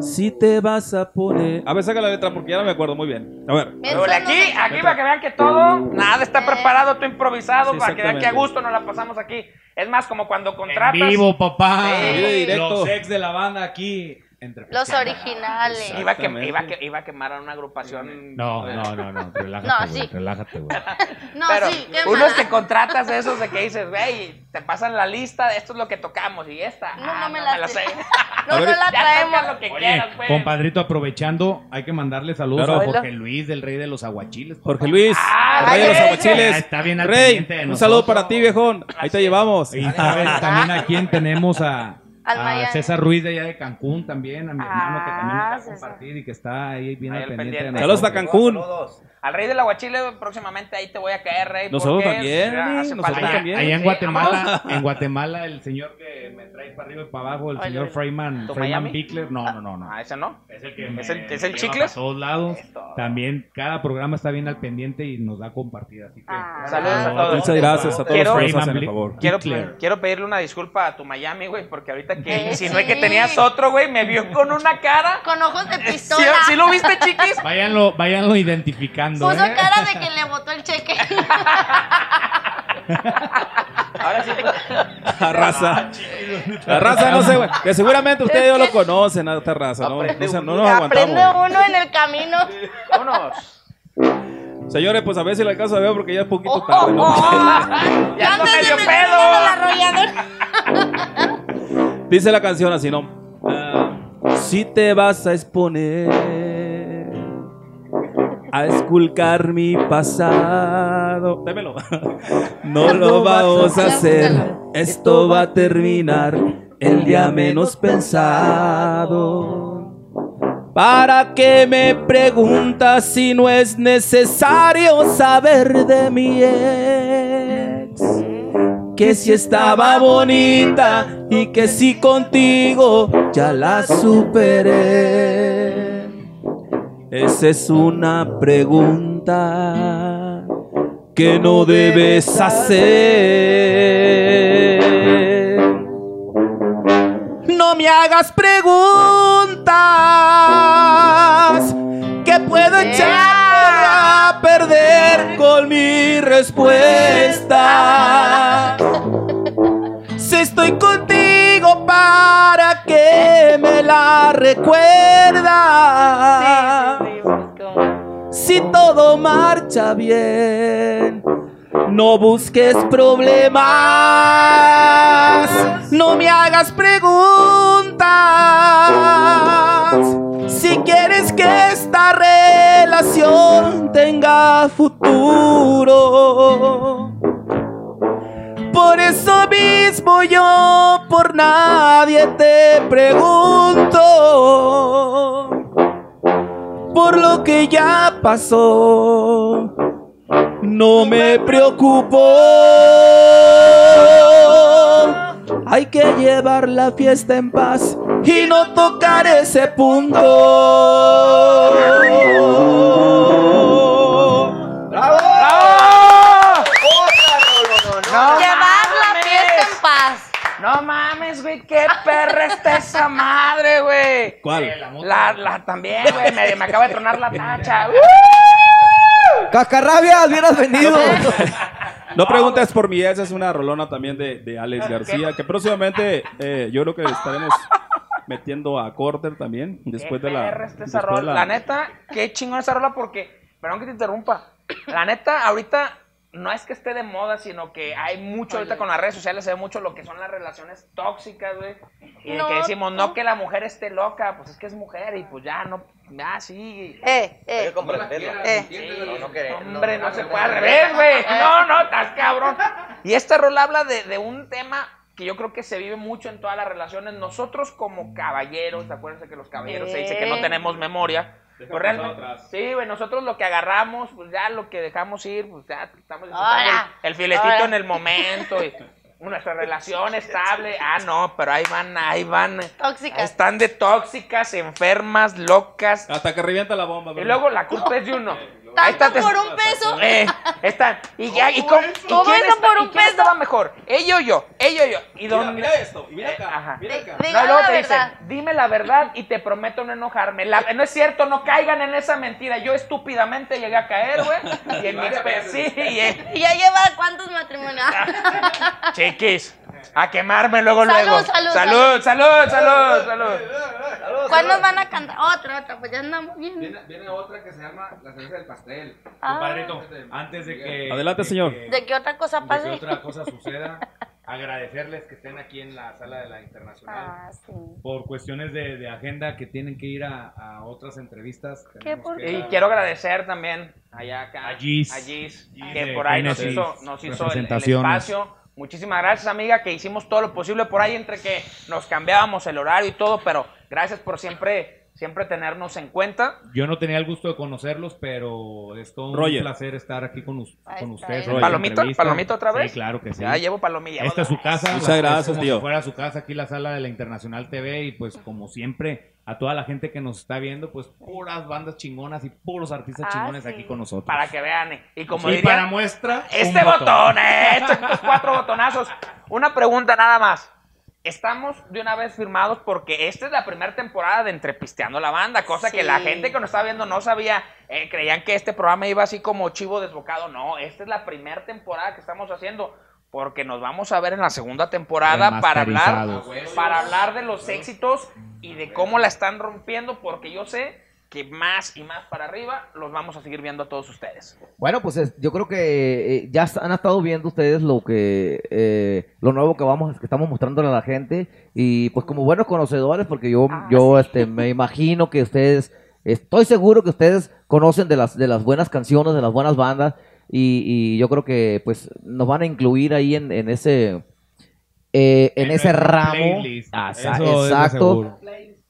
Si te vas a poner... A ver, saca la letra porque ya no me acuerdo muy bien. A ver. Son aquí, aquí para que vean que todo, nada está preparado, todo improvisado, Sí, para que vean que a gusto nos la pasamos aquí. Es más, como cuando En contratas. vivo, papá. Sí, de directo. Los ex de la banda aquí. Entre Los originales. Iba a, que, iba, a que, iba a quemar a una agrupación. No, no, no, no. Relájate, No, güey. sí. Relájate, güey. No, Pero sí, unos que contratas esos de que dices, güey, te pasan la lista, esto es lo que tocamos y esta. No, ah, no me la sé. A No, ver, no la traemos. saca lo que Oye, quieras, pues. compadrito, aprovechando, hay que mandarle saludos Claro. a Jorge Luis del Rey de los Aguachiles. Jorge Luis, Ah, Rey de los aguachiles. Ya está bien al Rey, de un saludo para ti, viejón. Ahí te llevamos. Y también, también a quien tenemos a, Al a Miami. César Ruiz de allá de Cancún también, a mi hermano que también Ah, nos va a César. compartir y que está ahí bien Ahí al pendiente. Saludos a. Cancún. Saludos. al rey del aguachile, próximamente ahí te voy a caer, rey. Nosotros también, nosotros falta- Allá, también. allá en Sí, Guatemala, en Guatemala, el señor que me trae para arriba y para abajo, el Ay, señor ay. Freeman, ¿Tu Freeman Miami? Pickler, no, no, no, no. Ah, ese no. Es el que ¿Es me- el- es el Chicles? a todos lados. También cada programa está bien al pendiente y nos da compartida, así que Ah. Saludos a todos. Muchas gracias a todos Quiero- favor. Quiero, quiero pedirle una disculpa a tu Miami, güey, porque ahorita que Eh, insinué sí. que tenías otro, güey, me vio con una cara. Con ojos de ¿Sí, pistola. sí lo viste, chiquis? Váyanlo, váyanlo identificando. Puso ¿eh? cara de que le botó el cheque. Ahora sí. La raza. La raza, no sé, güey. Que seguramente ustedes ya lo conocen, a esta raza. No, Aprende no, no uno. nos Aprende aguantamos. uno en el camino. Vámonos. Señores, pues a ver si la alcanzo a ver porque ya es Oh, poquito tarde. ¿no? Ya ando Antes de medio meternos pedo. Dice la canción así, ¿no? Ah, si te vas a exponer a esculcar mi pasado. Démelo. No lo vamos a hacer. Esto va a terminar el día menos pensado. ¿Para qué me preguntas si no es necesario saber de mi ex? Que si estaba bonita y que si contigo ya la superé. Esa es una pregunta que no debes hacer. No me hagas preguntas que puedo echar a perder con mi respuesta. Si estoy contigo para que me la recuerda. Si todo marcha bien, no busques problemas. No me hagas preguntas. Tenga futuro. Por eso mismo yo por nadie te pregunto. Por lo que ya pasó, no me preocupo. Hay que llevar la fiesta en paz y no tocar ese punto. ¡Bravo! ¡Bravo! ¡Otra, no, no, no! No Llevar la mames. fiesta en paz. No mames, güey, qué perra está esa madre, güey. ¿Cuál? La, la también, güey, me, me acaba de tronar la tacha. ¡Cascarrabias, hubieras venido! No preguntes por mi esa es una rolona también de, de Alex García, que próximamente eh, yo creo que estaremos metiendo a Corter también, después de la... después de rola. La... neta, qué chingón esa rola porque, perdón que te interrumpa, la neta, ahorita no es que esté de moda, sino que hay mucho ahorita con las redes sociales, se ve mucho lo que son las relaciones tóxicas, güey. Y de que decimos, no no. que la mujer esté loca, pues es que es mujer y pues ya, no, ya sí. Eh, Hay que eh. comprenderlo. Eh. Sí, No, Hombre, no, no, no se puede al revés, güey. No, no, estás cabrón. Y esta rola habla de, de un tema que yo creo que se vive mucho en todas las relaciones. Nosotros como caballeros, acuérdense que los caballeros se dice que no Eh. tenemos memoria. Pues realmente- atrás. sí, güey, nosotros lo que agarramos, pues ya lo que dejamos ir, pues ya estamos disfrutando Ahora. el, el filetito Ahora. en el momento y nuestra relación estable. Ah, no, pero ahí van, ahí van. Tóxicas. Están de tóxicas, enfermas, locas. Hasta que revienta la bomba. Y bro. luego la culpa es de uno. Tanto te- por un peso. eh. Y ya, y cómo, y ¿Cómo quién eso está- por y un quién peso? estaba mejor? Ella o yo, ella o yo. Y Mira, dónde mira esto, y mira Eh, acá, ajá. mira acá. No, y luego la te dicen, verdad. dime la verdad y te prometo no enojarme. La- no es cierto, no caigan en esa mentira. Yo estúpidamente llegué a caer, güey. Y en mi sí, y en- Y ya lleva cuántos matrimonios. chiquis, a quemarme luego, Salud, luego. salud, salud, salud, salud, salud. ¿Cuándo van a cantar? Otra, otra, pues ya andamos bien. Viene, viene otra que se llama la cerveza del pastel. Ah. Compadrito, antes de que. Adelante, de señor. que- ¿De qué otra cosa de que pase? otra cosa suceda, agradecerles que estén aquí en la sala de la internacional. Ah, sí. Por cuestiones de, de agenda que tienen que ir a, a otras entrevistas. tenemos por que qué? Y quiero agradecer también allá acá A Gis. a Gis, Gis que de por ahí nos hizo, nos hizo el- espacio. Muchísimas gracias, amiga, que hicimos todo lo posible por ahí entre que nos cambiábamos el horario y todo, pero gracias por siempre siempre tenernos en cuenta. Yo no tenía el gusto de conocerlos, pero es todo Roger. un placer estar aquí con, con ustedes. Roger. esta ¿Palomito? ¿Palomito otra vez? Sí, claro que sí. Ya llevo palomilla. Esta es su casa. Muchas la- gracias, como tío. Si fuera su casa aquí, la sala de la Internacional TV. Y pues, como siempre, a toda la gente que nos está viendo, pues puras bandas chingonas y puros artistas Ah, chingones sí. aquí con nosotros. Para que vean. eh. Y como y diría, para muestra. este un botón, eh, estos cuatro botonazos. Una pregunta nada más. Estamos de una vez firmados porque esta es la primera temporada de Entrepisteando la Banda, cosa que la gente que nos estaba viendo no sabía, eh, creían que este programa iba así como chivo desbocado. No, esta es la primera temporada que estamos haciendo porque nos vamos a ver en la segunda temporada para hablar, para hablar de los éxitos y de cómo la están rompiendo, porque yo sé que más y más para arriba los vamos a seguir viendo a todos ustedes. Bueno, pues es- yo creo que eh, ya han estado viendo ustedes lo que eh, lo nuevo que vamos que estamos mostrándole a la gente y pues como buenos conocedores porque yo Ah, yo este me imagino que ustedes estoy seguro que ustedes conocen de las de las buenas canciones, de las buenas bandas y, y yo creo que pues nos van a incluir ahí en, en ese eh, en, En ese nuestro ramo. playlist. Ah, Eso exacto.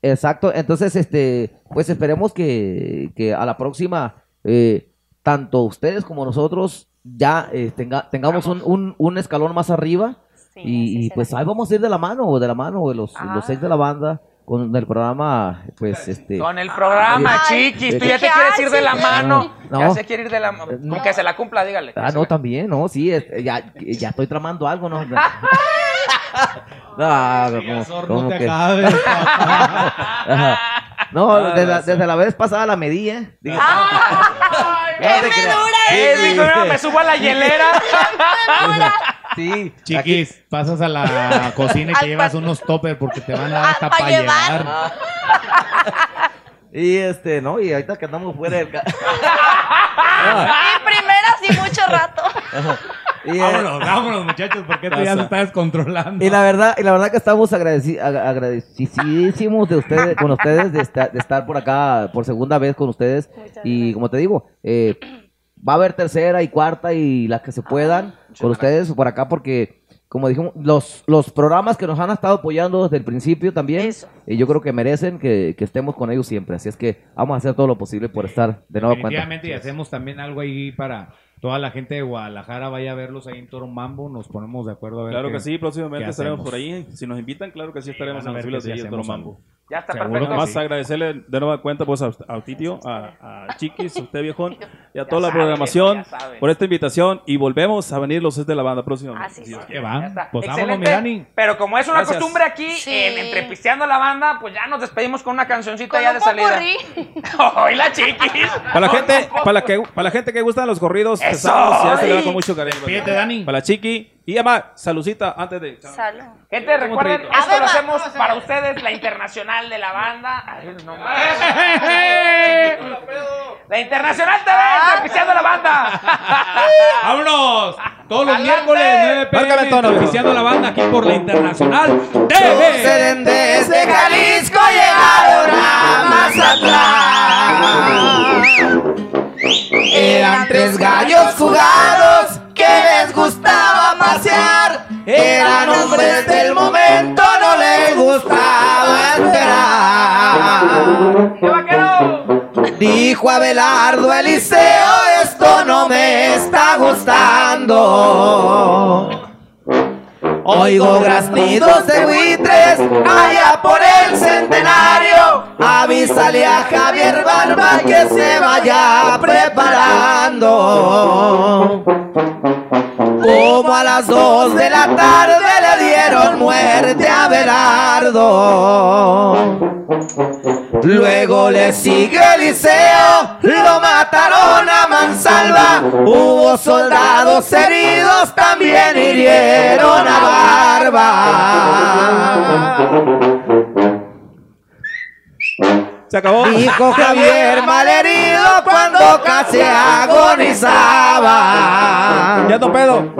Exacto, entonces, este, pues esperemos que, que a la próxima, eh, tanto ustedes como nosotros, ya eh, tenga- tengamos un, un, un escalón más arriba. Sí, y, pues ahí vamos a ir de la mano, de la mano, de los, Ah. los seis de la banda, con el programa, pues, este... Con el programa, Ay, chiquis, tú ya te quieres ir de sí, la sí. mano. No. Ya se quiere ir de la mano. No. Que se la cumpla, dígale. Ah, no, también, no, sí, es- ya, ya estoy tramando algo, ¿no? No, como- como que-. No, desde la, desde la vez pasada la medí, ¿eh? Dije, ¡Qué medura Eh, es! dijo, no, me subo a la hielera. Sí, aquí- Chiquis, pasas a la cocina y te llevas unos toppers porque te van a dar hasta pa' para llevar. llevar. Y este, ¿no? Y ahorita que andamos fuera del... Y primeras y mucho rato. y, eh, Vámonos, vámonos, muchachos, porque esto ya se está descontrolando. y la verdad, y la verdad que estamos agradeci- ag- agradecidísimos de ustedes, con ustedes, de estar, de estar por acá por segunda vez con ustedes. Muchas Y gracias. como te digo, eh, va a haber tercera y cuarta y las que se puedan con ustedes por acá porque, como dijimos, los, los programas que nos han estado apoyando desde el principio también, Eso. eh, yo creo que merecen que, que estemos con ellos siempre. Así es que vamos a hacer todo lo posible por estar de nuevo cuenta. Definitivamente, y hacemos también algo ahí para toda la gente de Guadalajara vaya a verlos ahí en Toro Mambo. Nos ponemos de acuerdo a ver. Claro qué- que sí, próximamente ¿qué estaremos hacemos? por ahí. Si nos invitan, claro que sí estaremos a en las filas de sí ahí en Toro Mambo. Ya está Seguro perfecto. que Más sí. agradecerle de nueva cuenta pues a, a Titio, a, a Chiquis, a usted viejón y a Ya toda la sabe, programación por esta invitación y volvemos a venir los es de la banda próximamente. Así. ¿Qué Ya va? Pues vámonos, Excelente. mi Dani. Pero como es una Gracias. costumbre aquí Sí. en Entrepisteando la Banda, pues ya nos despedimos con una cancioncita ya de salida. ¡Ay, la chiquis! Para la gente, para la que, para la gente que gusta los corridos ¡Eso! pesados, ya se le ¡Ay! con mucho cariño. Dani. Para la Chiqui y además, salucita antes de. Salud. Gente, recuerden, esto lo Abeba. hacemos para ustedes, la internacional de la banda. Ay, no. La internacional TV, Entrepisteando la Banda. ¡Vámonos! Todos los miércoles, 9 Márcame, pm, oficiando la banda aquí por la Internacional TV. Desde Jalisco llegaron a Mazatlán. Eran tres gallos jugados que les gustaba pasear. Eran hombres del momento, no les gustaba esperar. Dijo Abelardo Eliseo, esto no me está gustando. Oigo graznidos de buitres allá por el centenario. Avísale a Javier Barba que se vaya preparando. Las dos de la tarde le dieron muerte a Abelardo. Luego le sigue Eliseo, lo mataron a mansalva. Hubo soldados heridos, también hirieron a Barba. Se acabó. Dijo Javier malherido cuando casi agonizaba. Ya no pedo.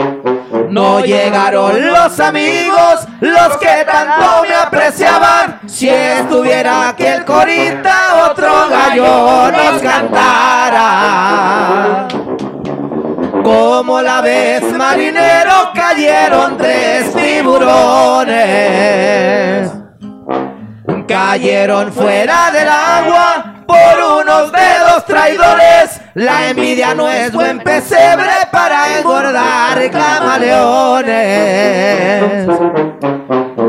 No llegaron los amigos, los que tanto me apreciaban. Si estuviera aquel corita, otro gallo nos cantara. Como la vez marinero cayeron tres tiburones. Cayeron fuera del agua por unos dedos traidores. La envidia no es buen pesebre para engordar camaleones.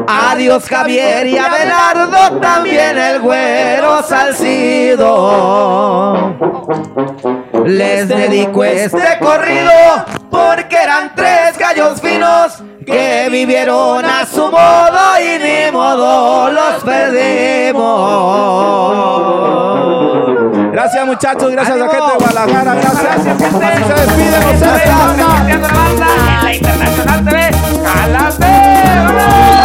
Adiós Javier y Abelardo, también el güero Salcido. Les dedico este corrido porque eran tres gallos finos que vivieron a su modo y ni modo los perdimos. Gracias muchachos, gracias a la gente de Guadalajara, gracias. Gracias, gente. Se despide José la Internacional TV. ¡Jálate!